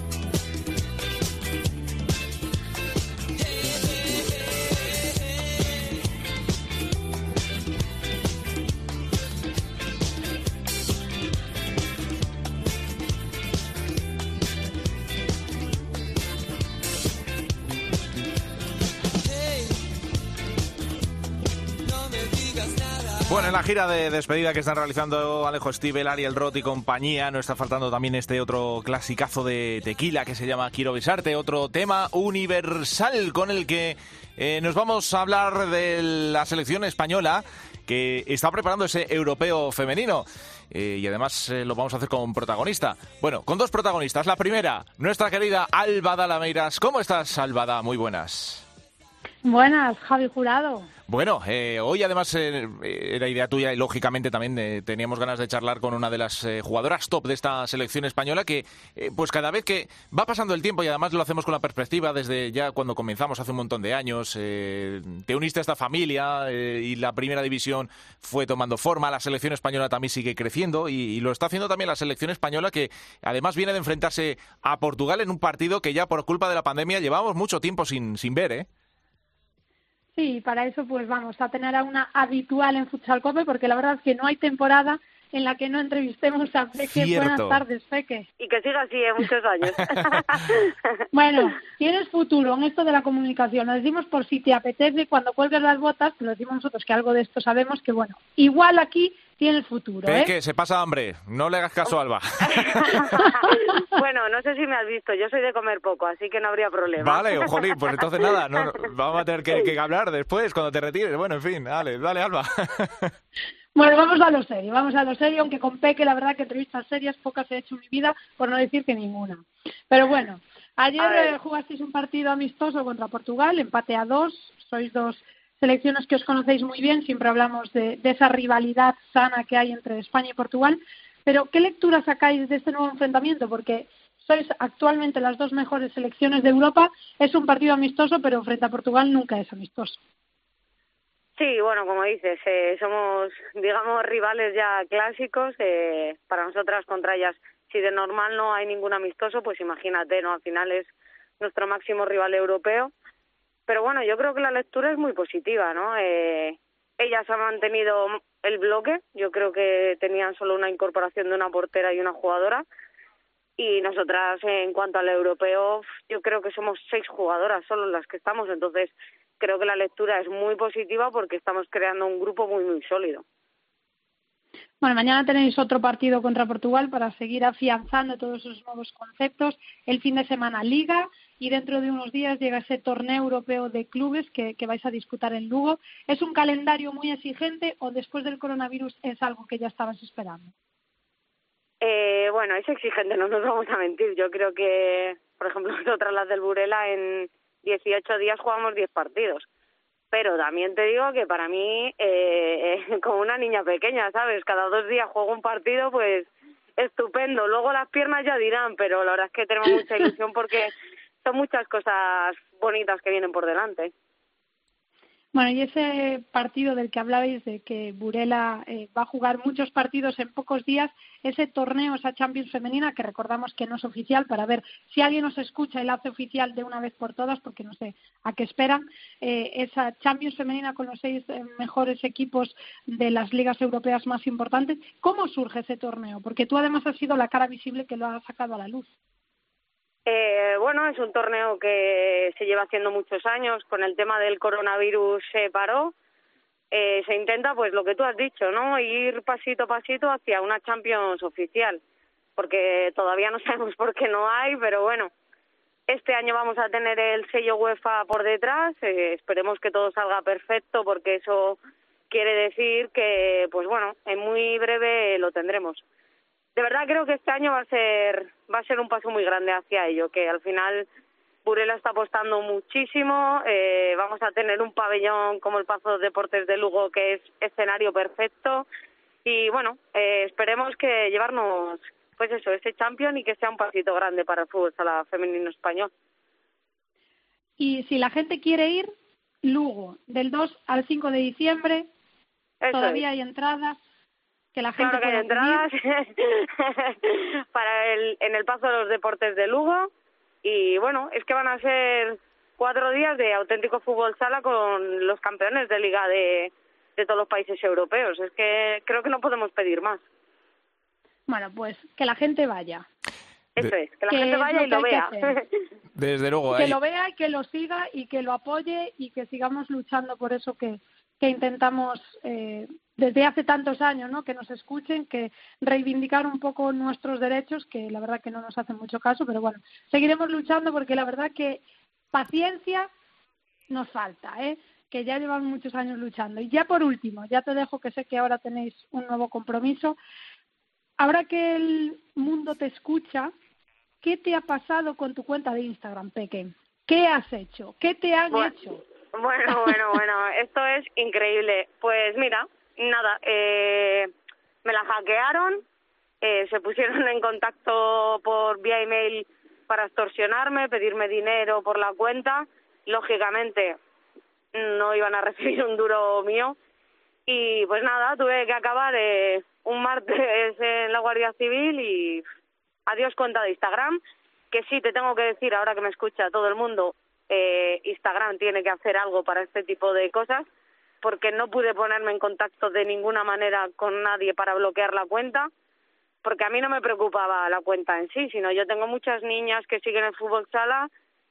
Gira de despedida que están realizando Alejo Stivel, Ariel Roth y compañía, no está faltando también este otro clasicazo de tequila que se llama Quiero besarte, otro tema universal con el que eh, nos vamos a hablar de la selección española que está preparando ese europeo femenino. Eh, y además eh, lo vamos a hacer con protagonista. Bueno, con dos protagonistas. La primera, nuestra querida Alba Dalameiras. ¿Cómo estás, Albada? Muy buenas. Buenas, Javi Jurado. Bueno, eh, hoy además eh, era idea tuya y lógicamente también eh, teníamos ganas de charlar con una de las eh, jugadoras top de esta selección española que eh, pues cada vez que va pasando el tiempo y además lo hacemos con la perspectiva desde ya cuando comenzamos hace un montón de años, eh, te uniste a esta familia eh, y la primera división fue tomando forma, la selección española también sigue creciendo y, y lo está haciendo también la selección española que además viene de enfrentarse a Portugal en un partido que ya por culpa de la pandemia llevamos mucho tiempo sin, sin ver, ¿eh? Sí, para eso pues vamos a tener a una habitual en Futsal Cope porque la verdad es que no hay temporada en la que no entrevistemos a Peque. Cierto. Buenas tardes, Peque. Y que siga así en muchos años. Bueno, tienes futuro en esto de la comunicación. Lo decimos por si te apetece, cuando cuelgues las botas, te lo decimos nosotros que algo de esto sabemos, que bueno, igual aquí tienes futuro, ¿eh? Peque, se pasa hambre, no le hagas caso a Alba. bueno, no sé si me has visto, yo soy de comer poco, así que no habría problema. Vale, jolín, pues entonces nada, no, no, vamos a tener que, que hablar después, cuando te retires. Bueno, en fin, dale, dale, Alba. Bueno, vamos a lo serio, vamos a lo serio, aunque con Peque la verdad que entrevistas serias pocas he hecho en mi vida, por no decir que ninguna. Pero bueno, ayer eh, jugasteis un partido amistoso contra Portugal, empate a dos, sois dos selecciones que os conocéis muy bien, siempre hablamos de, de esa rivalidad sana que hay entre España y Portugal, pero ¿qué lectura sacáis de este nuevo enfrentamiento? Porque sois actualmente las dos mejores selecciones de Europa, es un partido amistoso, pero frente a Portugal nunca es amistoso. Sí, bueno, como dices, eh, somos, digamos, rivales ya clásicos. Eh, para nosotras contra ellas, si de normal no hay ningún amistoso, pues imagínate, ¿no? Al final es nuestro máximo rival europeo. Pero bueno, yo creo que la lectura es muy positiva, ¿no? Eh, ellas han mantenido el bloque. Yo creo que tenían solo una incorporación de una portera y una jugadora. Y nosotras, en cuanto al europeo, yo creo que somos seis jugadoras solo las que estamos. Entonces, creo que la lectura es muy positiva porque estamos creando un grupo muy, muy sólido. Bueno, mañana tenéis otro partido contra Portugal para seguir afianzando todos esos nuevos conceptos. El fin de semana Liga y dentro de unos días llega ese torneo europeo de clubes que, que vais a disputar en Lugo. ¿Es un calendario muy exigente o después del coronavirus es algo que ya estabas esperando? Eh, bueno, es exigente, no nos vamos a mentir. Yo creo que, por ejemplo, nosotras las del Burela en 18 días jugamos 10 partidos. Pero también te digo que para mí, eh, como una niña pequeña, ¿sabes? Cada dos días juego un partido, pues estupendo. Luego las piernas ya dirán, pero la verdad es que tenemos mucha ilusión porque son muchas cosas bonitas que vienen por delante. Bueno, y ese partido del que hablabais, de que Burela eh, va a jugar muchos partidos en pocos días, ese torneo, esa Champions femenina, que recordamos que no es oficial, para ver si alguien nos escucha y la hace oficial de una vez por todas, porque no sé a qué esperan, eh, esa Champions femenina con los seis eh, mejores equipos de las ligas europeas más importantes, ¿cómo surge ese torneo? Porque tú además has sido la cara visible que lo ha sacado a la luz. Eh, bueno, es un torneo que se lleva haciendo muchos años. Con el tema del coronavirus se paró. Eh, se intenta, pues lo que tú has dicho, ¿no? Ir pasito a pasito hacia una Champions oficial. Porque todavía no sabemos por qué no hay, pero bueno. Este año vamos a tener el sello UEFA por detrás. Eh, esperemos que todo salga perfecto porque eso quiere decir que, pues bueno, en muy breve lo tendremos de verdad creo que este año va a ser va a ser un paso muy grande hacia ello que al final Burela está apostando muchísimo eh, vamos a tener un pabellón como el Pazo Deportes de Lugo que es escenario perfecto y bueno eh, esperemos que llevarnos pues eso ese champion y que sea un pasito grande para el fútbol sala femenino español y si la gente quiere ir Lugo del 2 al 5 de diciembre eso todavía es. hay entradas que la gente claro que hay pueda entradas para el en el paso de los deportes de Lugo. Y bueno es que van a ser cuatro días de auténtico fútbol sala con los campeones de liga de de todos los países europeos. Es que creo que no podemos pedir más. Bueno, pues que la gente vaya. eso es que la Que gente vaya lo y que lo que vea. Desde luego, que ahí- lo vea y que lo siga y que lo apoye y que sigamos luchando por eso que, que intentamos eh, desde hace tantos años, ¿no? Que nos escuchen, que reivindicar un poco nuestros derechos, que la verdad que no nos hacen mucho caso, pero bueno, seguiremos luchando porque la verdad que paciencia nos falta, ¿eh? Que ya llevamos muchos años luchando. Y ya por último, ya te dejo que sé que ahora tenéis un nuevo compromiso. Ahora que el mundo te escucha, ¿qué te ha pasado con tu cuenta de Instagram, Peque? ¿Qué has hecho? ¿Qué te han Bueno. hecho? Bueno, bueno, bueno, esto es increíble. Pues mira, nada, eh, me la hackearon, eh, se pusieron en contacto por vía email para extorsionarme, pedirme dinero por la cuenta. Lógicamente, no iban a recibir un duro mío. Y pues nada, tuve que acabar eh, un martes en la Guardia Civil y adiós cuenta de Instagram. Que sí, te tengo que decir, ahora que me escucha todo el mundo, eh, Instagram tiene que hacer algo para este tipo de cosas, porque no pude ponerme en contacto de ninguna manera con nadie para bloquear la cuenta, porque a mí no me preocupaba la cuenta en sí, sino yo tengo muchas niñas que siguen el fútbol sala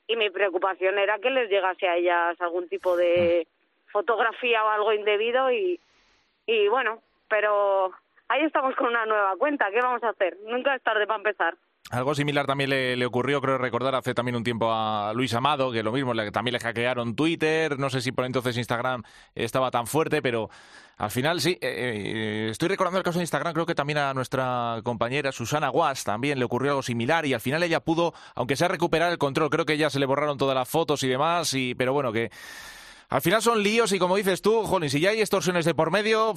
y mi preocupación era que les llegase a ellas algún tipo de fotografía o algo indebido y, y bueno, pero ahí estamos con una nueva cuenta, ¿qué vamos a hacer? Nunca es tarde para empezar. Algo similar también le, ocurrió, creo recordar, hace también un tiempo a Luis Amado, que lo mismo, le, también le hackearon Twitter, no sé si por entonces Instagram estaba tan fuerte, pero al final sí. Eh, eh, estoy recordando el caso de Instagram, creo que también a nuestra compañera Susana Guas también le ocurrió algo similar y al final ella pudo, aunque sea recuperar el control, creo que ya se le borraron todas las fotos y demás, y, pero bueno, que al final son líos y como dices tú, Joni, si ya hay extorsiones de por medio,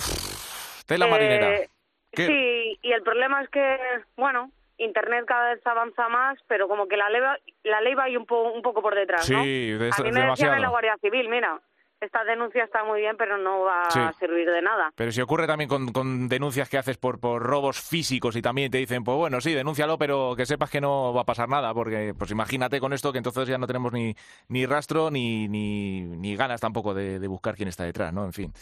tela marinera. Eh, sí, y el problema es que, bueno, Internet cada vez avanza más, pero como que la ley, la ley va ahí un, un poco por detrás, ¿no? Sí, de, A mí me decían en la Guardia Civil, mira, esta denuncia está muy bien, pero no va a servir de nada. Pero si ocurre también con, denuncias que haces por, por robos físicos y también te dicen, pues bueno, sí, denúncialo, pero que sepas que no va a pasar nada, porque pues imagínate con esto que entonces ya no tenemos ni, ni rastro ni, ni, ni ganas tampoco de, de buscar quién está detrás, ¿no? En fin.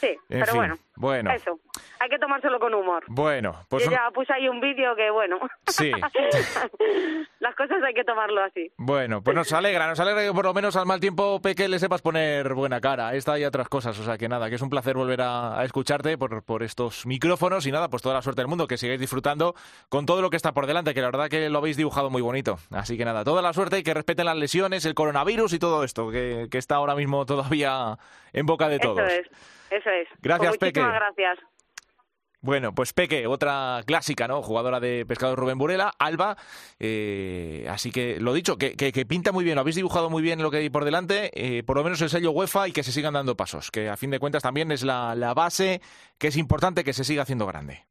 Sí, pero bueno, bueno. Eso. Hay que tomárselo con humor. Bueno, pues. Yo ya puse ahí un vídeo que, bueno. Sí. Las cosas hay que tomarlo así. Bueno, pues nos alegra, nos alegra que por lo menos al mal tiempo, Peque, le sepas poner buena cara. Esta y otras cosas. O sea que nada, que es un placer volver a, escucharte por, por estos micrófonos y nada, pues toda la suerte del mundo, que sigáis disfrutando con todo lo que está por delante, que la verdad que lo habéis dibujado muy bonito. Así que nada, toda la suerte y que respeten las lesiones, el coronavirus y todo esto, que, que está ahora mismo todavía en boca de todos. Eso es. Eso es. Gracias, pues Peque. gracias. Bueno, pues Peque, otra clásica, ¿no? Jugadora de pescado Rubén Burela, Alba. Eh, así que lo dicho, que, que, pinta muy bien, lo habéis dibujado muy bien lo que hay por delante, eh, por lo menos el sello UEFA y que se sigan dando pasos, que a fin de cuentas también es la, la base que es importante que se siga haciendo grande.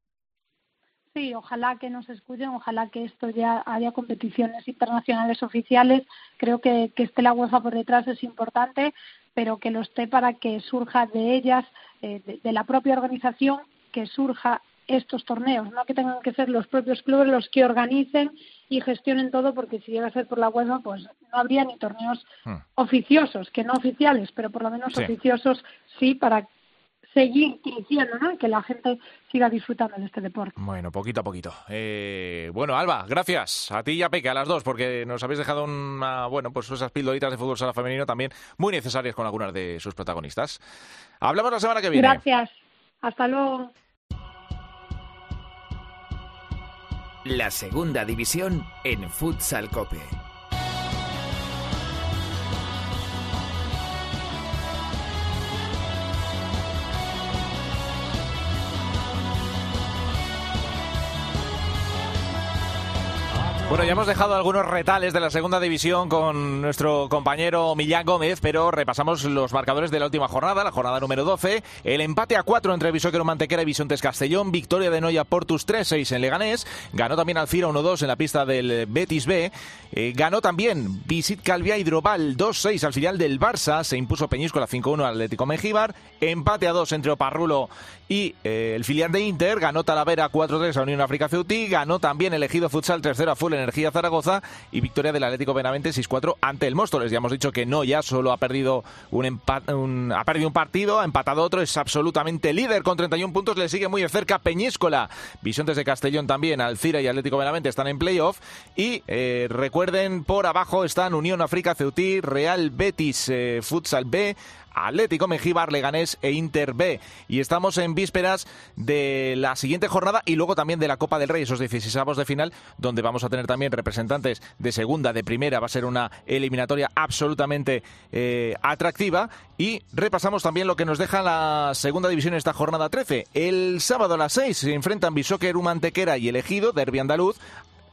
Sí, ojalá que nos escuchen, ojalá que esto ya haya competiciones internacionales oficiales. Creo que, que esté la UEFA por detrás es importante, pero que lo esté para que surja de ellas, eh, de, la propia organización, que surja estos torneos, no que tengan que ser los propios clubes los que organicen y gestionen todo, porque si llega a ser por la UEFA, pues no habría ni torneos hmm. oficiosos, que no oficiales, pero por lo menos oficiosos sí, para seguir creciendo, ¿no? Y que la gente siga disfrutando de este deporte. Bueno, poquito a poquito. Eh, bueno, Alba, gracias a ti y a Peque, a las dos, porque nos habéis dejado una, bueno, pues esas pildoritas de fútbol sala femenino también muy necesarias con algunas de sus protagonistas. Hablamos la semana que viene. Gracias. Hasta luego. La segunda división en Futsal Cope. Bueno, ya hemos dejado algunos retales de la segunda división con nuestro compañero Millán Gómez, pero repasamos los marcadores de la última jornada, la jornada número 12. El empate a 4 entre Visóquero Mantequera y Bisontes Castellón, victoria de Noya Portus 3-6 en Leganés, ganó también Alcira 1-2 en la pista del Betis B, eh, ganó también Visit Calvia Hidrobal 2-6 al filial del Barça, se impuso Peñíscola 5-1 al Atlético Mejíbar, empate a 2 entre Oparrulo y eh, el filial de Inter, ganó Talavera 4-3 a Unión África Ceutí, ganó también elegido Futsal 3-0 a Full Energía Zaragoza y victoria del Atlético Benavente 6-4 ante el Móstoles. Ya hemos dicho que no, ya solo ha perdido un, un, ha perdido un partido, ha empatado otro, es absolutamente líder con 31 puntos, le sigue muy de cerca Peñíscola, Bisontes de Castellón también, Alcira y Atlético Benavente están en playoff y eh, recuerden, por abajo están Unión África Ceutí, Real Betis eh, Futsal B, Atlético Mejíbar, Leganés e Inter B. Y estamos en vísperas de la siguiente jornada y luego también de la Copa del Rey, esos 16 de final, donde vamos a tener también representantes de segunda, de primera. Va a ser una eliminatoria absolutamente eh, atractiva. Y repasamos también lo que nos deja la segunda división en esta jornada 13. El sábado a las 6 se enfrentan Bisóquer, Humantequera y Elegido, Derbi Andaluz,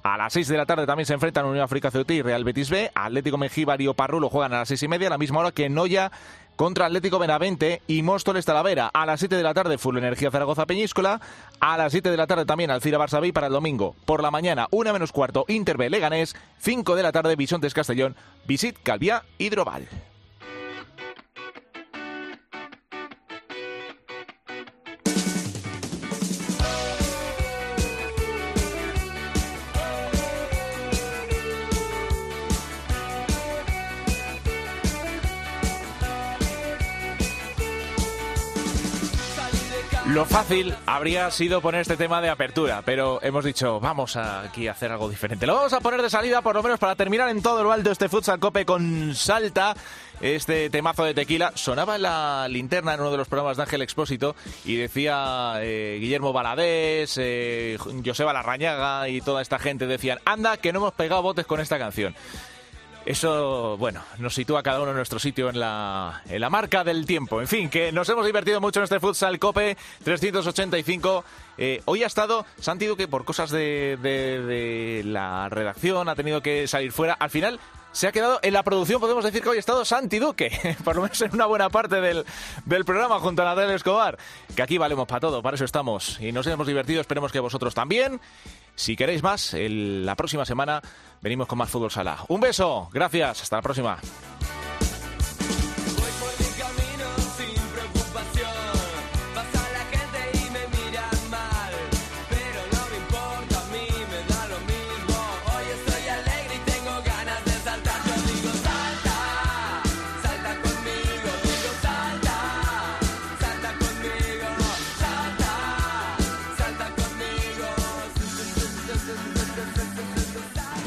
A las 6 de la tarde también se enfrentan Unión África Ceutí y Real Betis B. Atlético Mengíbar y Oparrulo juegan a las 6 y media, a la misma hora que Noya contra Atlético Benavente y Móstoles Talavera. A las 7 de la tarde, Full Energía Zaragoza Peñíscola. A las 7 de la tarde también Alcira Barça B para el domingo. Por la mañana, una menos cuarto, Inter B Leganés. 5 de la tarde, Bisontes Castellón, Visit Calvía Hidroval. Lo fácil habría sido poner este tema de apertura, pero hemos dicho, vamos aquí a hacer algo diferente. Lo vamos a poner de salida, por lo menos para terminar en todo lo alto este futsal cope con Salta. Este temazo de tequila sonaba en la linterna en uno de los programas de Ángel Expósito y decía eh, Guillermo Baladés, eh, Joseba Larrañaga y toda esta gente decían, anda que no hemos pegado botes con esta canción. Eso, bueno, nos sitúa cada uno en nuestro sitio en la, en la marca del tiempo. En fin, que nos hemos divertido mucho en este Futsal Cope 385. Eh, hoy ha estado Santi Duque por cosas de, de, la redacción, ha tenido que salir fuera. Al final se ha quedado en la producción, podemos decir que hoy ha estado Santi Duque, por lo menos en una buena parte del, del programa junto a Natalia Escobar, que aquí valemos para todo, para eso estamos y nos hemos divertido, esperemos que vosotros también. Si queréis más, la próxima semana venimos con más Fútbol Sala. Un beso, gracias, hasta la próxima.